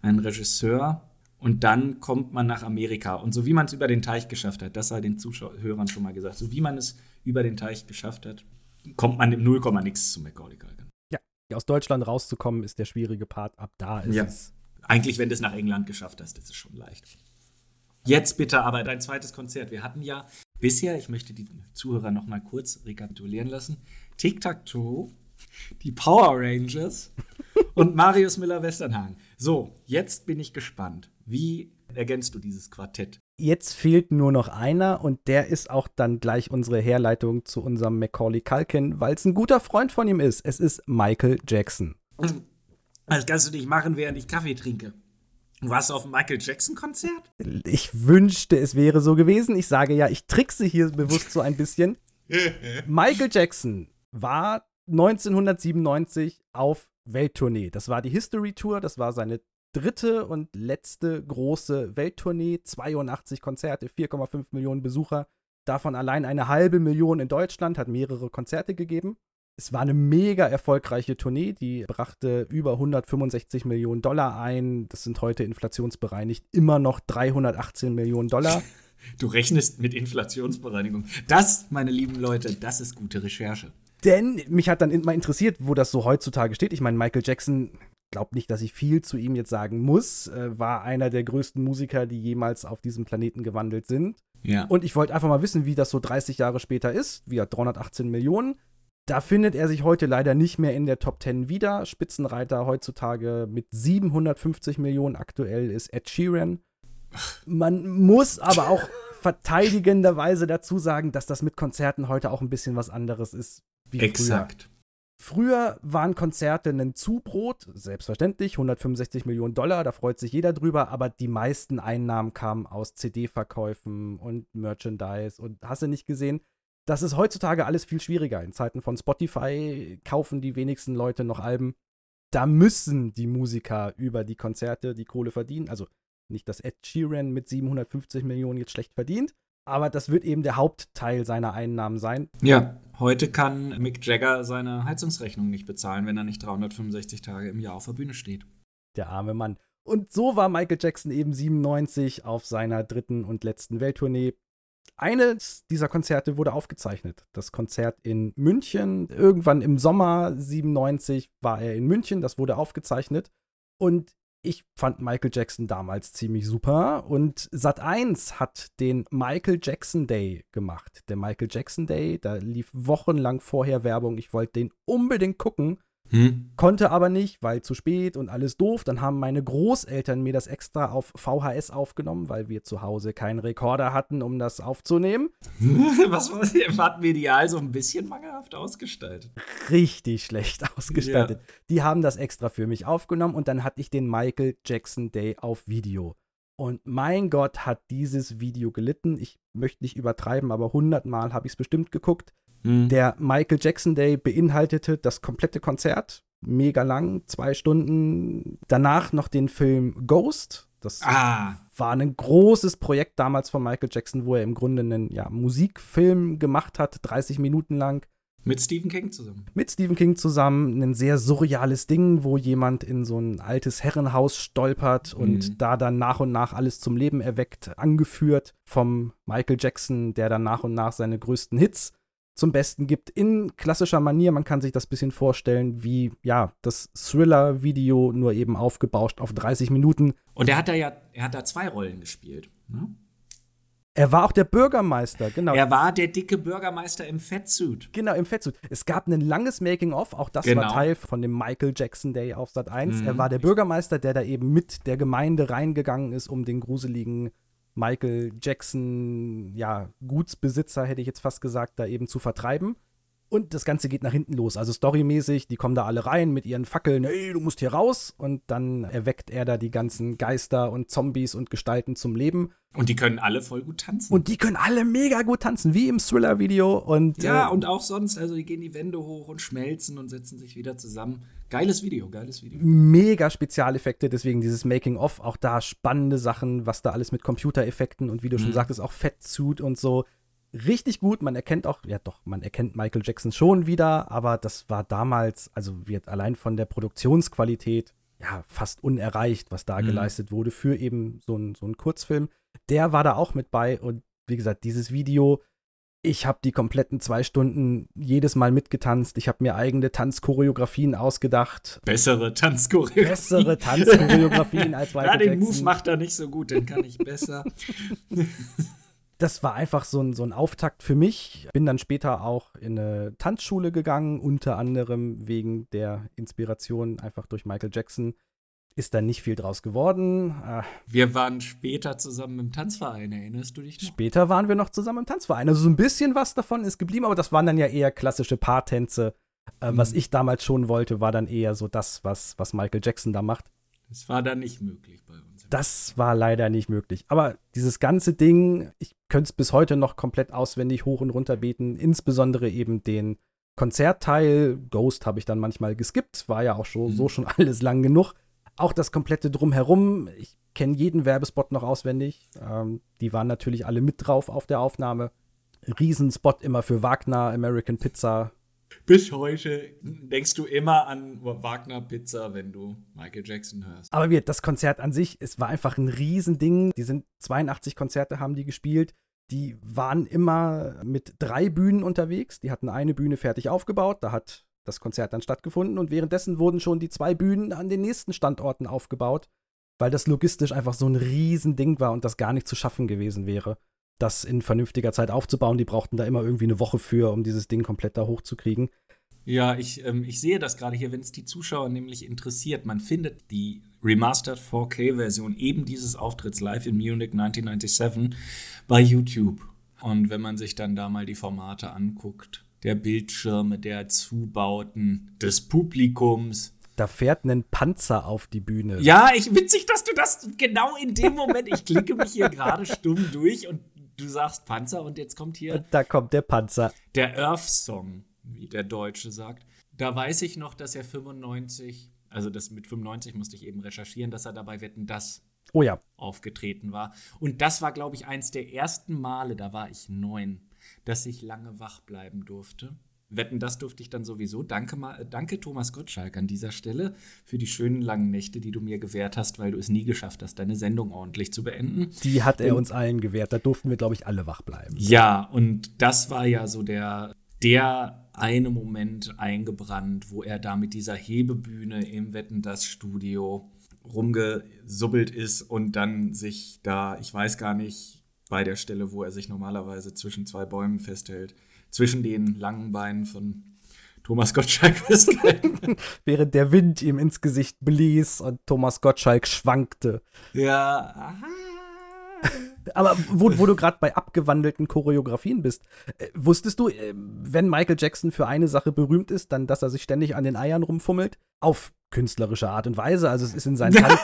ein Regisseur. Und dann kommt man nach Amerika. Und so wie man es über den Teich geschafft hat, das sei den Zuschauern schon mal gesagt, so wie man es über den Teich geschafft hat, kommt man im 0, nix zu Macaulay Culkin. Aus Deutschland rauszukommen ist der schwierige Part. Ab da ist Ja. es. Eigentlich, wenn du es nach England geschafft hast, ist es schon leicht. Jetzt bitte aber dein zweites Konzert. Wir hatten ja bisher, ich möchte die Zuhörer noch mal kurz rekapitulieren lassen, Tic-Tac-Toe, die Power Rangers und Marius Müller-Westernhagen. So, jetzt bin ich gespannt. Wie ergänzt du dieses Quartett? Jetzt fehlt nur noch einer und der ist auch dann gleich unsere Herleitung zu unserem Macaulay Culkin, weil es ein guter Freund von ihm ist. Es ist Michael Jackson. Das kannst du nicht machen, während ich Kaffee trinke. Du warst auf dem Michael Jackson-Konzert? Ich wünschte, es wäre so gewesen. Ich sage ja, ich trickse hier bewusst so ein bisschen. Michael Jackson war 1997 auf Welttournee. Das war die History Tour, das war seine dritte und letzte große Welttournee. 82 Konzerte, 4,5 Millionen Besucher. Davon allein eine halbe Million in Deutschland, hat mehrere Konzerte gegeben. Es war eine mega erfolgreiche Tournee, die brachte über 165 Millionen Dollar ein. Das sind heute inflationsbereinigt immer noch 318 Millionen Dollar. Du rechnest mit Inflationsbereinigung. Das, meine lieben Leute, das ist gute Recherche. Denn mich hat dann immer interessiert, wo das so heutzutage steht. Ich meine, Michael Jackson, glaubt nicht, dass ich viel zu ihm jetzt sagen muss, äh, war einer der größten Musiker, die jemals auf diesem Planeten gewandelt sind. Ja. Und ich wollte einfach mal wissen, wie das so 30 Jahre später ist. Wie hat 318 Millionen. Da findet er sich heute leider nicht mehr in der Top 10 wieder. Spitzenreiter heutzutage mit 750 Millionen aktuell ist Ed Sheeran. Man muss aber auch verteidigenderweise dazu sagen, dass das mit Konzerten heute auch ein bisschen was anderes ist wie früher. Exakt. Früher waren Konzerte ein Zubrot, selbstverständlich, 165 Millionen Dollar, da freut sich jeder drüber, aber die meisten Einnahmen kamen aus CD-Verkäufen und Merchandise und hast du nicht gesehen? Das ist heutzutage alles viel schwieriger. In Zeiten von Spotify kaufen die wenigsten Leute noch Alben. Da müssen die Musiker über die Konzerte die Kohle verdienen. Also nicht, dass Ed Sheeran mit 750 Millionen jetzt schlecht verdient, aber das wird eben der Hauptteil seiner Einnahmen sein. Ja, heute kann Mick Jagger seine Heizungsrechnung nicht bezahlen, wenn er nicht 365 Tage im Jahr auf der Bühne steht. Der arme Mann. Und so war Michael Jackson eben 97 auf seiner dritten und letzten Welttournee. Eines dieser Konzerte wurde aufgezeichnet. Das Konzert in München. Irgendwann im Sommer 97 war er in München. Das wurde aufgezeichnet. Und ich fand Michael Jackson damals ziemlich super und Sat1 hat den Michael Jackson Day gemacht. Der Michael Jackson Day, da lief wochenlang vorher Werbung. Ich wollte den unbedingt gucken hm. Konnte aber nicht, weil zu spät und alles doof. Dann haben meine Großeltern mir das extra auf VHS aufgenommen, weil wir zu Hause keinen Rekorder hatten, um das aufzunehmen. Was war das? War medial so ein bisschen mangelhaft ausgestaltet? Richtig schlecht ausgestaltet. Ja. Die haben das extra für mich aufgenommen und dann hatte ich den Michael Jackson Day auf Video. Und mein Gott, hat dieses Video gelitten. Ich möchte nicht übertreiben, aber hundertmal habe ich es bestimmt geguckt. Mhm. Der Michael Jackson Day beinhaltete das komplette Konzert, mega lang, zwei Stunden. Danach noch den Film Ghost. Das ah. war ein großes Projekt damals von Michael Jackson, wo er im Grunde einen ja, Musikfilm gemacht hat, 30 Minuten lang. Mit Stephen King zusammen. Mit Stephen King zusammen. Ein sehr surreales Ding, wo jemand in so ein altes Herrenhaus stolpert und mhm. da dann nach und nach alles zum Leben erweckt, angeführt vom Michael Jackson, der dann nach und nach seine größten Hits zum Besten gibt in klassischer Manier. Man kann sich das ein bisschen vorstellen wie, ja, das Thriller-Video, nur eben aufgebauscht auf 30 Minuten. Und er hat da ja, er hat da zwei Rollen gespielt. Ne? Er war auch der Bürgermeister, genau. Er war der dicke Bürgermeister im Fettsuit. Genau, im Fettsuit. Es gab ein langes Making-of, auch das genau. war Teil von dem Michael Jackson Day auf Sat 1. Mhm. Er war der Bürgermeister, der da eben mit der Gemeinde reingegangen ist, um den gruseligen Michael Jackson, ja, Gutsbesitzer, hätte ich jetzt fast gesagt, da eben zu vertreiben. Und das Ganze geht nach hinten los. Also storymäßig, die kommen da alle rein mit ihren Fackeln, hey, du musst hier raus. Und dann erweckt er da die ganzen Geister und Zombies und Gestalten zum Leben. Und die können alle voll gut tanzen. Und die können alle mega gut tanzen, wie im Thriller-Video. ja, äh, und auch sonst, also die gehen die Wände hoch und schmelzen und setzen sich wieder zusammen. Geiles Video, geiles Video. Mega Spezialeffekte, deswegen dieses Making-of, auch da spannende Sachen, was da alles mit Computereffekten und wie du mhm. schon sagtest, auch Fettsuit und so richtig gut. Man erkennt auch, ja doch, man erkennt Michael Jackson schon wieder, aber das war damals, also wird allein von der Produktionsqualität ja fast unerreicht, was da mhm. geleistet wurde für eben so einen so Kurzfilm. Der war da auch mit bei und wie gesagt, dieses Video, ich habe die kompletten zwei Stunden jedes Mal mitgetanzt. Ich habe mir eigene Tanzchoreografien ausgedacht. Bessere Tanzchoreografien. Bessere Tanzchoreografien als Michael Ja, den Jackson. Move macht er nicht so gut, den kann ich besser. das war einfach so ein, so ein Auftakt für mich. Bin dann später auch in eine Tanzschule gegangen, unter anderem wegen der Inspiration einfach durch Michael Jackson. Ist dann nicht viel draus geworden. Äh, wir waren später zusammen im Tanzverein, erinnerst du dich noch? Später waren wir noch zusammen im Tanzverein. Also so ein bisschen was davon ist geblieben, aber das waren dann ja eher klassische Paartänze. Äh, mhm. Was ich damals schon wollte, war dann eher so das, was, was Michael Jackson da macht. Das war dann nicht möglich bei uns. Das war leider nicht möglich. Aber dieses ganze Ding, ich könnte es bis heute noch komplett auswendig hoch und runter beten. Insbesondere eben den Konzertteil. Ghost habe ich dann manchmal geskippt. War ja auch schon, mhm. so schon alles lang genug. Auch das komplette Drumherum. Ich kenne jeden Werbespot noch auswendig. Ähm, die waren natürlich alle mit drauf auf der Aufnahme. Riesenspot immer für Wagner, American Pizza, bis heute denkst du immer an Wagner Pizza, wenn du Michael Jackson hörst. Aber wir, das Konzert an sich, es war einfach ein Riesending. Die sind 82 Konzerte haben die gespielt. Die waren immer mit drei Bühnen unterwegs. Die hatten eine Bühne fertig aufgebaut. Da hat das Konzert dann stattgefunden. Und währenddessen wurden schon die zwei Bühnen an den nächsten Standorten aufgebaut, weil das logistisch einfach so ein Riesending war und das gar nicht zu schaffen gewesen wäre das in vernünftiger Zeit aufzubauen. Die brauchten da immer irgendwie eine Woche für, um dieses Ding komplett da hochzukriegen. Ja, ich, ähm, ich sehe das gerade hier, wenn es die Zuschauer nämlich interessiert. Man findet die Remastered 4K-Version eben dieses Auftritts live in Munich 1997 bei YouTube. Und wenn man sich dann da mal die Formate anguckt, der Bildschirme, der Zubauten, des Publikums, da fährt ein Panzer auf die Bühne. Ja, ich witzig, dass du das genau in dem Moment, ich klicke mich hier gerade stumm durch und du sagst Panzer und jetzt kommt hier. Und da kommt der Panzer. Der Earth-Song, wie der Deutsche sagt. Da weiß ich noch, dass er 95, also das mit 95 musste ich eben recherchieren, dass er dabei Wetten das oh ja. aufgetreten war. Und das war, glaube ich, eins der ersten Male, da war ich neun, dass ich lange wach bleiben durfte. Wetten, das durfte ich dann sowieso. Danke, mal, danke Thomas Gottschalk an dieser Stelle für die schönen langen Nächte, die du mir gewährt hast, weil du es nie geschafft hast, deine Sendung ordentlich zu beenden. Die hat er uns allen gewährt. Da durften wir, glaube ich, alle wach bleiben. Ja, und das war ja so der, der eine Moment eingebrannt, wo er da mit dieser Hebebühne im Wetten, das Studio rumgesubbelt ist und dann sich da, ich weiß gar nicht, bei der Stelle, wo er sich normalerweise zwischen zwei Bäumen festhält, zwischen den langen Beinen von Thomas Gottschalk festgehalten. Während der Wind ihm ins Gesicht blies und Thomas Gottschalk schwankte. Ja, aha. Aber wo, wo du gerade bei abgewandelten Choreografien bist, äh, wusstest du, äh, wenn Michael Jackson für eine Sache berühmt ist, dann, dass er sich ständig an den Eiern rumfummelt? Auf künstlerische Art und Weise. Also es ist in seinen Tanz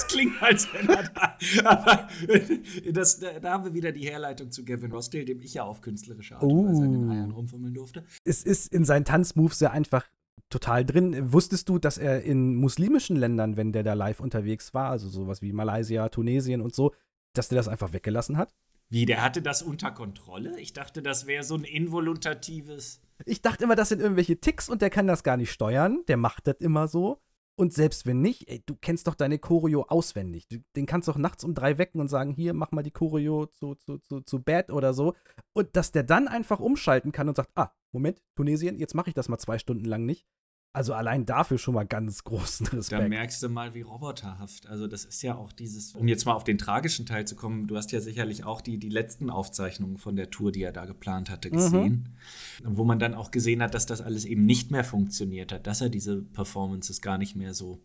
das klingt, als wenn er da. Aber das, da, da, haben wir wieder die Herleitung zu Gavin Rossdale, dem ich ja auf künstlerische Art und Weise an den Eiern rumfummeln durfte. Es ist in seinen Tanzmoves ja einfach total drin. Wusstest du, dass er in muslimischen Ländern, wenn der da live unterwegs war, also sowas wie Malaysia, Tunesien und so, dass der das einfach weggelassen hat? Wie, der hatte das unter Kontrolle? Ich dachte, das wäre so ein involuntatives. Ich dachte immer, das sind irgendwelche Ticks und der kann das gar nicht steuern. Der macht das immer so. Und selbst wenn nicht, ey, du kennst doch deine Choreo auswendig. Du, den kannst du auch nachts um drei wecken und sagen, hier, mach mal die Choreo zu, zu, zu, zu Bad oder so. Und dass der dann einfach umschalten kann und sagt, ah, Moment, Tunesien, jetzt mache ich das mal zwei Stunden lang nicht. Also allein dafür schon mal ganz großen Respekt. Da merkst du mal, wie roboterhaft. Also das ist ja auch dieses, um jetzt mal auf den tragischen Teil zu kommen, du hast ja sicherlich auch die, die letzten Aufzeichnungen von der Tour, die er da geplant hatte, gesehen. Mhm. Wo man dann auch gesehen hat, dass das alles eben nicht mehr funktioniert hat, dass er diese Performances gar nicht mehr so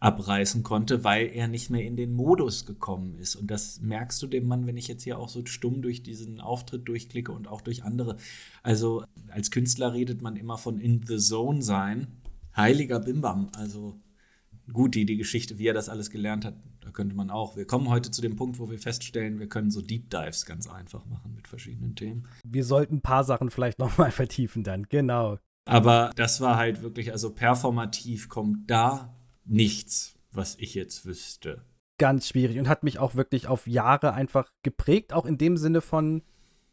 abreißen konnte, weil er nicht mehr in den Modus gekommen ist. Und das merkst du dem Mann, wenn ich jetzt hier auch so stumm durch diesen Auftritt durchklicke und auch durch andere. Also als Künstler redet man immer von in the zone sein. Heiliger Bimbam. Also gut, die, die Geschichte, wie er das alles gelernt hat, da könnte man auch. Wir kommen heute zu dem Punkt, wo wir feststellen, wir können so Deep Dives ganz einfach machen mit verschiedenen Themen. Wir sollten ein paar Sachen vielleicht nochmal vertiefen dann, genau. Aber das war halt wirklich, also performativ kommt da nichts, was ich jetzt wüsste. Ganz schwierig und hat mich auch wirklich auf Jahre einfach geprägt, auch in dem Sinne von,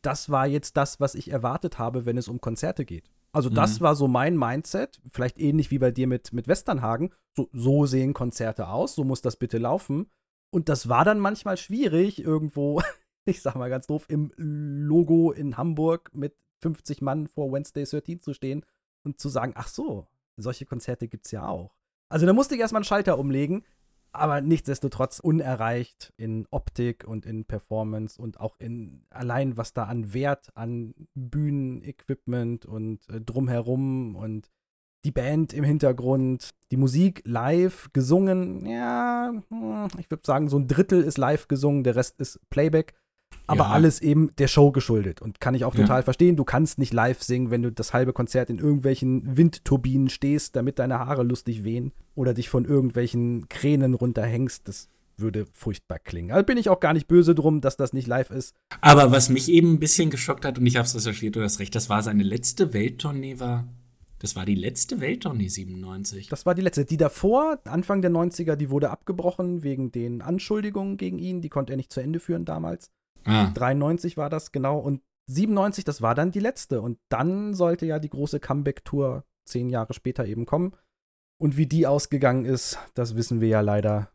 das war jetzt das, was ich erwartet habe, wenn es um Konzerte geht. Also das mhm. war so mein Mindset, vielleicht ähnlich wie bei dir mit, mit Westernhagen. So, so sehen Konzerte aus, so muss das bitte laufen. Und das war dann manchmal schwierig, irgendwo, ich sag mal ganz doof, im Logo in Hamburg mit 50 Mann vor Wednesday 13 zu stehen und zu sagen, ach so, solche Konzerte gibt's ja auch. Also da musste ich erstmal einen Schalter umlegen, aber nichtsdestotrotz unerreicht in Optik und in Performance und auch in allein, was da an Wert an Bühnenequipment und äh, drumherum und die Band im Hintergrund, die Musik live gesungen, ja, hm, ich würde sagen, so ein Drittel ist live gesungen, der Rest ist Playback. Aber ja. alles eben der Show geschuldet. Und kann ich auch total ja. verstehen. Du kannst nicht live singen, wenn du das halbe Konzert in irgendwelchen Windturbinen stehst, damit deine Haare lustig wehen oder dich von irgendwelchen Kränen runterhängst. Das würde furchtbar klingen. Also bin ich auch gar nicht böse drum, dass das nicht live ist. Aber was mich eben ein bisschen geschockt hat, und ich habe es recherchiert, du hast recht, das war seine letzte Welttournee, war. Das war die letzte Welttournee 97. Das war die letzte. Die davor, Anfang der 90er, die wurde abgebrochen wegen den Anschuldigungen gegen ihn. Die konnte er nicht zu Ende führen damals. Ah. 93 war das, genau. Und 97, das war dann die letzte. Und dann sollte ja die große Comeback-Tour zehn Jahre später eben kommen. Und wie die ausgegangen ist, das wissen wir ja leider.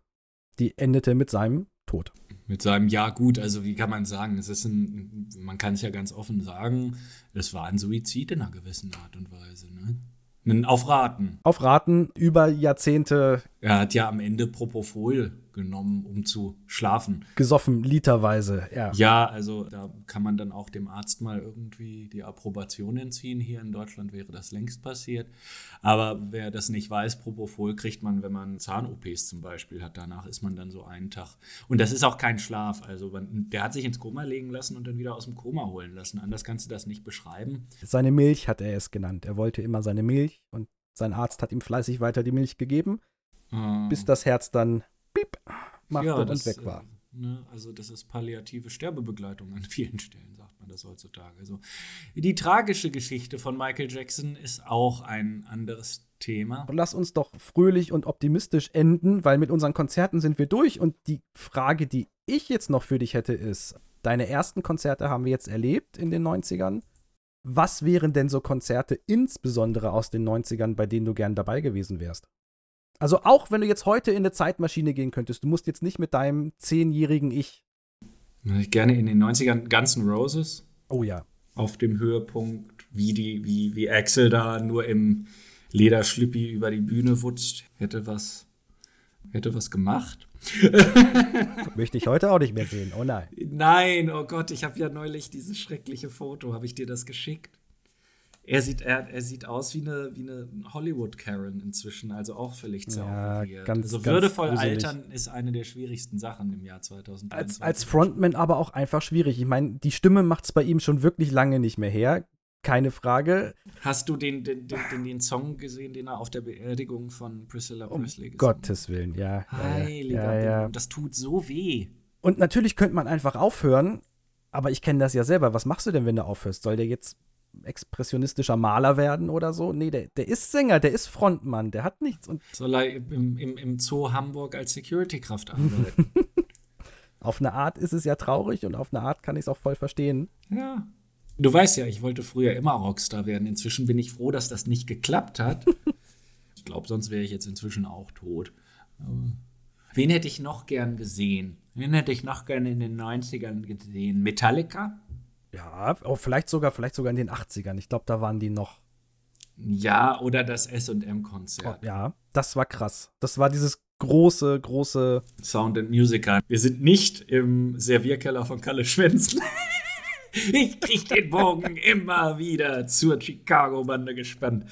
Die endete mit seinem Tod. Mit seinem Ja gut, also wie kann man sagen, es ist ein, man kann es ja ganz offen sagen, es war ein Suizid in einer gewissen Art und Weise. Ne? Auf Raten. Auf Raten über Jahrzehnte. Er hat ja am Ende Propofol genommen, um zu schlafen. Gesoffen, literweise, ja. Ja, also da kann man dann auch dem Arzt mal irgendwie die Approbation entziehen. Hier in Deutschland wäre das längst passiert. Aber wer das nicht weiß, Propofol kriegt man, wenn man Zahn-OPs zum Beispiel hat. Danach ist man dann so einen Tag. Und das ist auch kein Schlaf. Also man, der hat sich ins Koma legen lassen und dann wieder aus dem Koma holen lassen. Anders kannst du das nicht beschreiben. Seine Milch hat er es genannt. Er wollte immer seine Milch und sein Arzt hat ihm fleißig weiter die Milch gegeben, oh. bis das Herz dann piep, machte ja, das, und weg war. Äh, ne, also das ist palliative Sterbebegleitung an vielen Stellen, sagt man das heutzutage. Also die tragische Geschichte von Michael Jackson ist auch ein anderes Thema. Und lass uns doch fröhlich und optimistisch enden, weil mit unseren Konzerten sind wir durch. Und die Frage, die ich jetzt noch für dich hätte, ist, deine ersten Konzerte haben wir jetzt erlebt in den 90ern. Was wären denn so Konzerte insbesondere aus den 90ern, bei denen du gern dabei gewesen wärst? Also auch wenn du jetzt heute in eine Zeitmaschine gehen könntest, du musst jetzt nicht mit deinem zehnjährigen Ich. Gerne in den 90ern Guns N' Roses. Oh ja. Auf dem Höhepunkt, wie, die, wie, wie Axel da nur im Lederschlüppi über die Bühne wutzt. Hätte was, hätte was gemacht. Möchte ich heute auch nicht mehr sehen. Oh nein. Nein, oh Gott, ich habe ja neulich dieses schreckliche Foto. Habe ich dir das geschickt? Er sieht, er, er sieht aus wie eine, wie eine Hollywood-Karen inzwischen, also auch völlig zeroperiert. Ja, also würdevoll ganz altern ist eine der schwierigsten Sachen im Jahr 2023. Als, als Frontman aber auch einfach schwierig. Ich meine, die Stimme macht es bei ihm schon wirklich lange nicht mehr her. Keine Frage. Hast du den, den, den, den, Song gesehen, den er auf der Beerdigung von Priscilla um Presley gesungen hat? Gottes Willen, ja. Heiliger ja, ja. Das tut so weh. Und natürlich könnte man einfach aufhören, aber ich kenne das ja selber. Was machst du denn, wenn du aufhörst? Soll der jetzt expressionistischer Maler werden oder so. Nee, der, der ist Sänger, der ist Frontmann, der hat nichts. Und Soll er im, im, im Zoo Hamburg als Security-Kraft arbeiten? auf eine Art ist es ja traurig und auf eine Art kann ich es auch voll verstehen. Ja. Du weißt ja, ich wollte früher immer Rockstar werden. Inzwischen bin ich froh, dass das nicht geklappt hat. ich glaube, sonst wäre ich jetzt inzwischen auch tot. Aber wen hätte ich noch gern gesehen? Wen hätte ich noch gern in den 90ern gesehen? Metallica? Ja, oh, vielleicht sogar, vielleicht sogar in den 80ern. Ich glaube, da waren die noch. Ja, oder das SM-Konzert. Oh, ja, das war krass. Das war dieses große, große Sound and Musical. Wir sind nicht im Servierkeller von Kalle Schwänzen. ich krieg den Bogen immer wieder zur Chicago-Bande gespannt.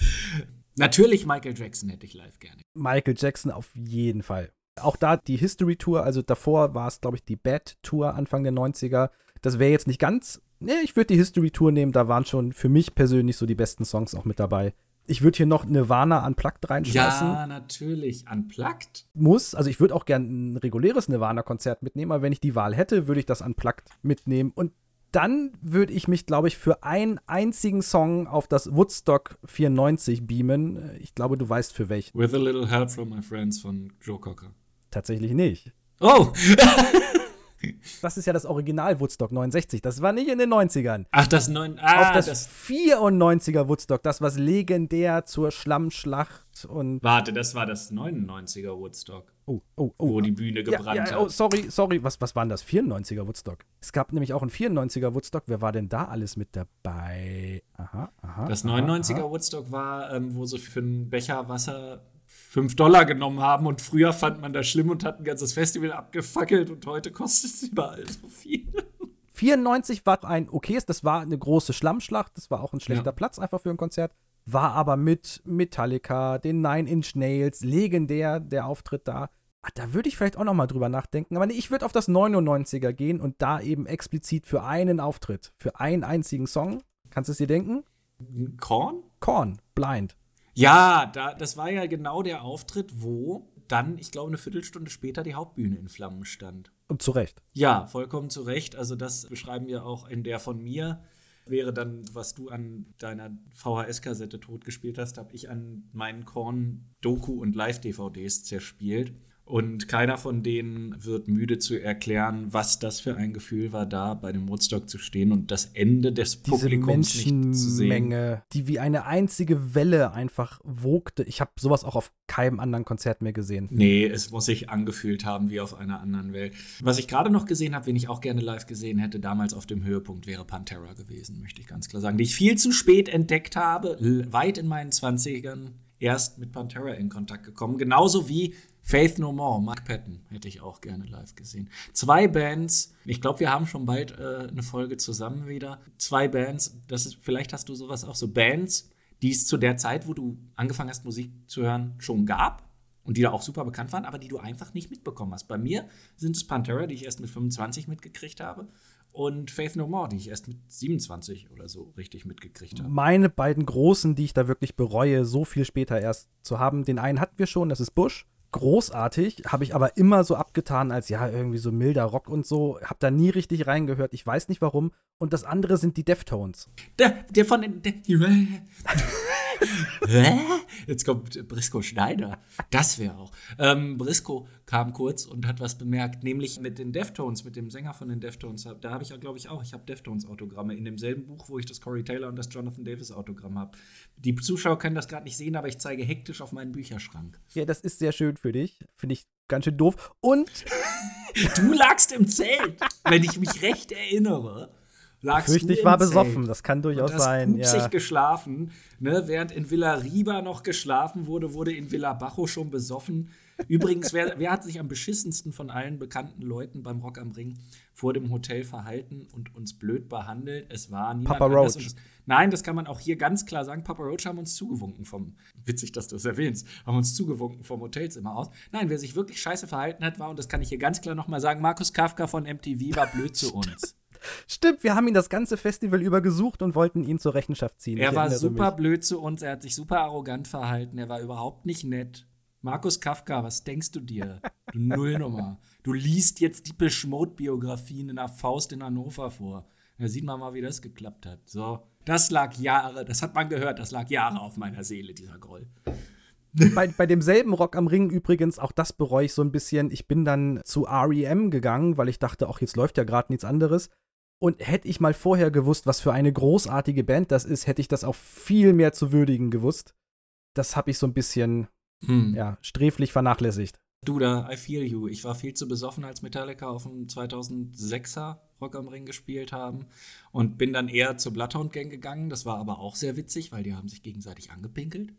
Natürlich Michael Jackson hätte ich live gerne. Michael Jackson auf jeden Fall. Auch da die History Tour, also davor war es, glaube ich, die Bad Tour Anfang der 90er. Das wäre jetzt nicht ganz Nee, ich würde die History Tour nehmen, da waren schon für mich persönlich so die besten Songs auch mit dabei. Ich würde hier noch Nirvana Unplugged reinschmeißen. Ja, natürlich. Unplugged? Muss. Also ich würde auch gerne ein reguläres Nirvana-Konzert mitnehmen, aber wenn ich die Wahl hätte, würde ich das Unplugged mitnehmen. Und dann würde ich mich, glaube ich, für einen einzigen Song auf das Woodstock 94 beamen. Ich glaube, du weißt für welchen. With a little help from my friends von Joe Cocker. Tatsächlich nicht. Oh! Das ist ja das Original Woodstock 69. Das war nicht in den 90ern. Ach, das 9. Ah, Auf das, das 94er Woodstock, das was legendär zur Schlammschlacht und. Warte, das war das 99er Woodstock. Oh, oh, oh. Wo die Bühne gebrannt ja, ja, oh, sorry, sorry. Was, was war denn das? 94er Woodstock? Es gab nämlich auch ein 94er Woodstock. Wer war denn da alles mit dabei? Aha, aha. Das 99er aha. Woodstock war, ähm, wo sie für einen Becher Wasser 5 Dollar genommen haben und früher fand man das schlimm und hat ein ganzes Festival abgefackelt und heute kostet es überall so viel. 94 war ein okayes, das war eine große Schlammschlacht, das war auch ein schlechter ja. Platz einfach für ein Konzert. War aber mit Metallica, den Nine Inch Nails, legendär der Auftritt da. Ah, da würde ich vielleicht auch noch mal drüber nachdenken. Aber nee, ich würde auf das 99er gehen und da eben explizit für einen Auftritt, für einen einzigen Song. Kannst du es dir denken? Korn? Korn, Blind. Ja, da, das war ja genau der Auftritt, wo dann, ich glaube, eine Viertelstunde später die Hauptbühne in Flammen stand. Und zu Recht. Ja, vollkommen zu Recht. Also das beschreiben wir auch in der von mir. Wäre dann, was du an deiner VHS-Kassette totgespielt hast, habe ich an meinen Korn-Doku- und Live-DVDs zerspielt. Und keiner von denen wird müde zu erklären, was das für ein Gefühl war, da bei dem Woodstock zu stehen und das Ende des Diese Publikums nicht zu sehen. Menge, die wie eine einzige Welle einfach wogte. Ich habe sowas auch auf keinem anderen Konzert mehr gesehen. Nee, es muss sich angefühlt haben wie auf einer anderen Welt. Was ich gerade noch gesehen habe, wen ich auch gerne live gesehen hätte, damals auf dem Höhepunkt, wäre Pantera gewesen, möchte ich ganz klar sagen. Die ich viel zu spät entdeckt habe, weit in meinen 20ern erst mit Pantera in Kontakt gekommen. Genauso wie Faith No More, Mark Patton, hätte ich auch gerne live gesehen. Zwei Bands, ich glaube, wir haben schon bald äh, eine Folge zusammen wieder. Zwei Bands, das ist, vielleicht hast du sowas auch, so Bands, die es zu der Zeit, wo du angefangen hast, Musik zu hören, schon gab und die da auch super bekannt waren, aber die du einfach nicht mitbekommen hast. Bei mir sind es Pantera, die ich erst mit 25 mitgekriegt habe. Und Faith No More, die ich erst mit 27 oder so richtig mitgekriegt habe. Meine beiden großen, die ich da wirklich bereue, so viel später erst zu haben. Den einen hatten wir schon, das ist Bush großartig, habe ich aber immer so abgetan als ja, irgendwie so milder Rock und so. Hab da nie richtig reingehört. Ich weiß nicht warum. Und das andere sind die Deftones. Der, der von den. Der? Jetzt kommt Brisco Schneider. Das wäre auch. Ähm, Brisco kam kurz und hat was bemerkt, nämlich mit den Deftones, mit dem Sänger von den Deftones. Da habe ich ja, glaube ich, auch. Ich habe Deftones-Autogramme in demselben Buch, wo ich das Corey Taylor und das Jonathan Davis-Autogramm habe. Die Zuschauer können das gerade nicht sehen, aber ich zeige hektisch auf meinen Bücherschrank. Ja, das ist sehr schön für dich. Finde ich ganz schön doof. Und Du lagst im Zelt, wenn ich mich recht erinnere. Lagst fürchte, ich war Zelt. besoffen. Das kann durchaus Und hast sein. Ja. geschlafen. Ne? Während in Villa Riba noch geschlafen wurde, wurde in Villa Bajo schon besoffen. Übrigens, wer, wer hat sich am beschissensten von allen bekannten Leuten beim Rock am Ring vor dem Hotel verhalten und uns blöd behandelt? Es war niemand Papa. Roach. Das, nein, das kann man auch hier ganz klar sagen. Papa Roach haben uns zugewunken vom, witzig, dass du es erwähnst, haben uns zugewunken vom Hotelzimmer aus. Nein, wer sich wirklich scheiße verhalten hat, war, und das kann ich hier ganz klar nochmal sagen, Markus Kafka von MTV war blöd zu uns. Stimmt, wir haben ihn das ganze Festival über gesucht und wollten ihn zur Rechenschaft ziehen. Er war super mich. blöd zu uns, er hat sich super arrogant verhalten, er war überhaupt nicht nett. Markus Kafka, was denkst du dir? Du Nullnummer. Du liest jetzt die Beschmode-Biografien in der Faust in Hannover vor. Da sieht man mal, wie das geklappt hat. So, das lag Jahre, das hat man gehört, das lag Jahre auf meiner Seele, dieser Groll. Bei, bei demselben Rock am Ring übrigens, auch das bereue ich so ein bisschen. Ich bin dann zu REM gegangen, weil ich dachte, auch jetzt läuft ja gerade nichts anderes. Und hätte ich mal vorher gewusst, was für eine großartige Band das ist, hätte ich das auch viel mehr zu würdigen gewusst. Das habe ich so ein bisschen, Hm. ja, sträflich vernachlässigt. Du da, I feel you. Ich war viel zu besoffen, als Metallica auf dem 2006er Rock am Ring gespielt haben und bin dann eher zur Bloodhound Gang gegangen. Das war aber auch sehr witzig, weil die haben sich gegenseitig angepinkelt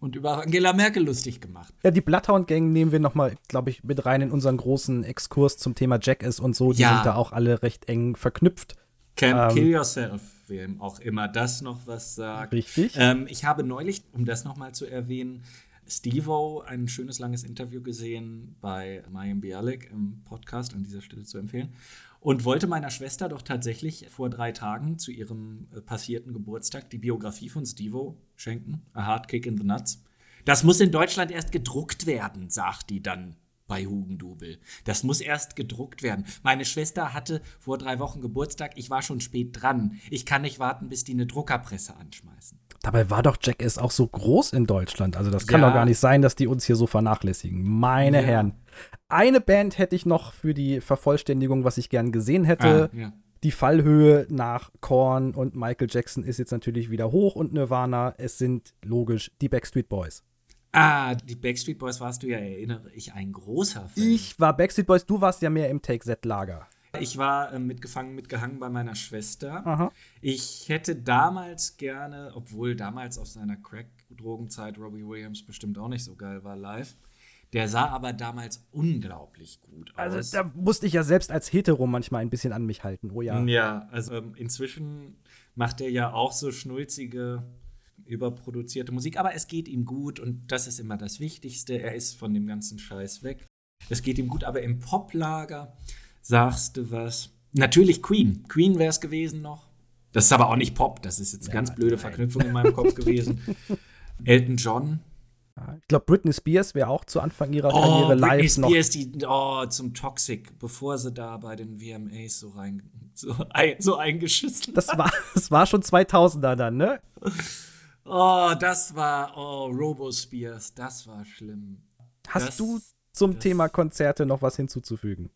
und über Angela Merkel lustig gemacht. Ja, die Bloodhound Gang nehmen wir nochmal, glaube ich, mit rein in unseren großen Exkurs zum Thema Jackass und so. Die Ja. sind da auch alle recht eng verknüpft. Camp Ähm. Kill Yourself, wem auch immer das noch was sagt. Richtig. Ähm, ich habe neulich, um das nochmal zu erwähnen, Stevo ein schönes langes Interview gesehen bei Mayim Bialik im Podcast, an dieser Stelle zu empfehlen. Und wollte meiner Schwester doch tatsächlich vor drei Tagen zu ihrem äh, passierten Geburtstag die Biografie von Stevo schenken. A Hard Kick in the Nuts. Das muss in Deutschland erst gedruckt werden, sagt die dann bei Hugendubel. Das muss erst gedruckt werden. Meine Schwester hatte vor drei Wochen Geburtstag. Ich war schon spät dran. Ich kann nicht warten, bis die eine Druckerpresse anschmeißen. Dabei war doch Jackass auch so groß in Deutschland. Also das kann Ja. doch gar nicht sein, dass die uns hier so vernachlässigen. Meine Ja. Herren. Eine Band hätte ich noch für die Vervollständigung, was ich gern gesehen hätte. Ah, ja. Die Fallhöhe nach Korn und Michael Jackson ist jetzt natürlich wieder hoch und Nirvana. Es sind logisch die Backstreet Boys. Ah, die Backstreet Boys warst du ja, erinnere ich, ein großer Fan. Ich war Backstreet Boys, du warst ja mehr im Take-Z-Lager. Ich war äh, mitgefangen, mitgehangen bei meiner Schwester. Aha. Ich hätte damals gerne, obwohl damals auf seiner Crack-Drogenzeit Robbie Williams bestimmt auch nicht so geil war live. Der sah aber damals unglaublich gut aus. Also da musste ich ja selbst als Hetero manchmal ein bisschen an mich halten. Oh ja. Ja, also ähm, inzwischen macht er ja auch so schnulzige, überproduzierte Musik, aber es geht ihm gut und das ist immer das Wichtigste. Er ist von dem ganzen Scheiß weg. Es geht ihm gut, aber im Poplager sagst du was. Natürlich Queen. Queen wäre es gewesen noch. Das ist aber auch nicht Pop, das ist jetzt eine ganz blöde Verknüpfung in meinem Kopf gewesen. Elton John. Ich glaube, Britney Spears wäre auch zu Anfang ihrer Oh, Karriere Britney live noch. Spears, die, oh, zum Toxic, bevor sie da bei den VMAs so rein, so, ein, so eingeschissen Das war, das war schon 2000er dann, ne? Oh, das war, oh, Robo Spears, das war schlimm. Hast Das- du zum das- Thema Konzerte noch was hinzuzufügen?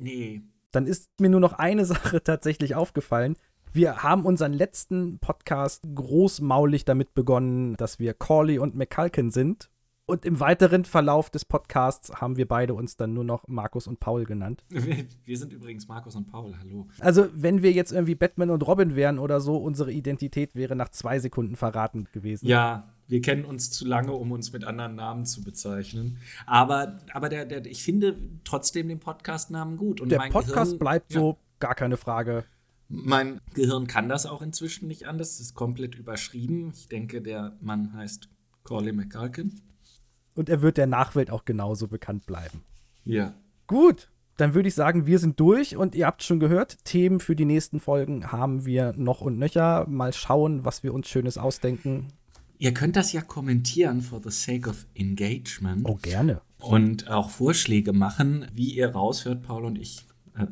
Nee. Dann ist mir nur noch eine Sache tatsächlich aufgefallen. Wir haben unseren letzten Podcast großmaulig damit begonnen, dass wir Corley und McCulkin sind. Und im weiteren Verlauf des Podcasts haben wir beide uns dann nur noch Markus und Paul genannt. Wir, wir sind übrigens Markus und Paul, hallo. Also, wenn wir jetzt irgendwie Batman und Robin wären oder so, unsere Identität wäre nach zwei Sekunden verraten gewesen. Ja, wir kennen uns zu lange, um uns mit anderen Namen zu bezeichnen. Aber, aber der, der, ich finde trotzdem den Podcastnamen gut. Und Der Podcast Gehirn, bleibt ja, so, gar keine Frage. Mein Gehirn kann das auch inzwischen nicht anders. Es ist komplett überschrieben. Ich denke, der Mann heißt Corley McCulkin. Und er wird der Nachwelt auch genauso bekannt bleiben. Ja. Gut, dann würde ich sagen, wir sind durch und ihr habt schon gehört, Themen für die nächsten Folgen haben wir noch und nöcher. Mal schauen, was wir uns Schönes ausdenken. Ihr könnt das ja kommentieren for the sake of engagement. Oh, gerne. und auch Vorschläge machen, wie ihr raushört. Paul und ich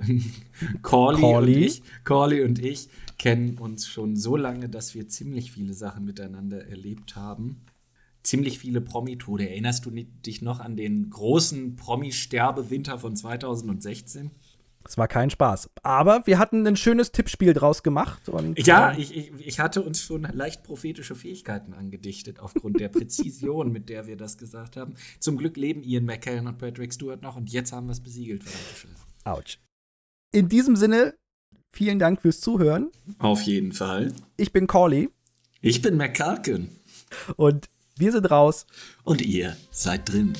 Corley, Corley. und ich, Corley und ich kennen uns schon so lange, dass wir ziemlich viele Sachen miteinander erlebt haben. Ziemlich viele Promi-Tode. Erinnerst du dich noch an den großen Promi-Sterbewinter von 2016? Es war kein Spaß. Aber wir hatten ein schönes Tippspiel draus gemacht. Und, Ja, äh, ich, ich, ich hatte uns schon leicht prophetische Fähigkeiten angedichtet, aufgrund der Präzision, mit der wir das gesagt haben. Zum Glück leben Ian McKellen und Patrick Stewart noch und jetzt haben wir es besiegelt. Autsch. In diesem Sinne, vielen Dank fürs Zuhören. Auf jeden Fall. Ich bin Corley Ich bin McCulkin und wir sind raus. und ihr seid drin.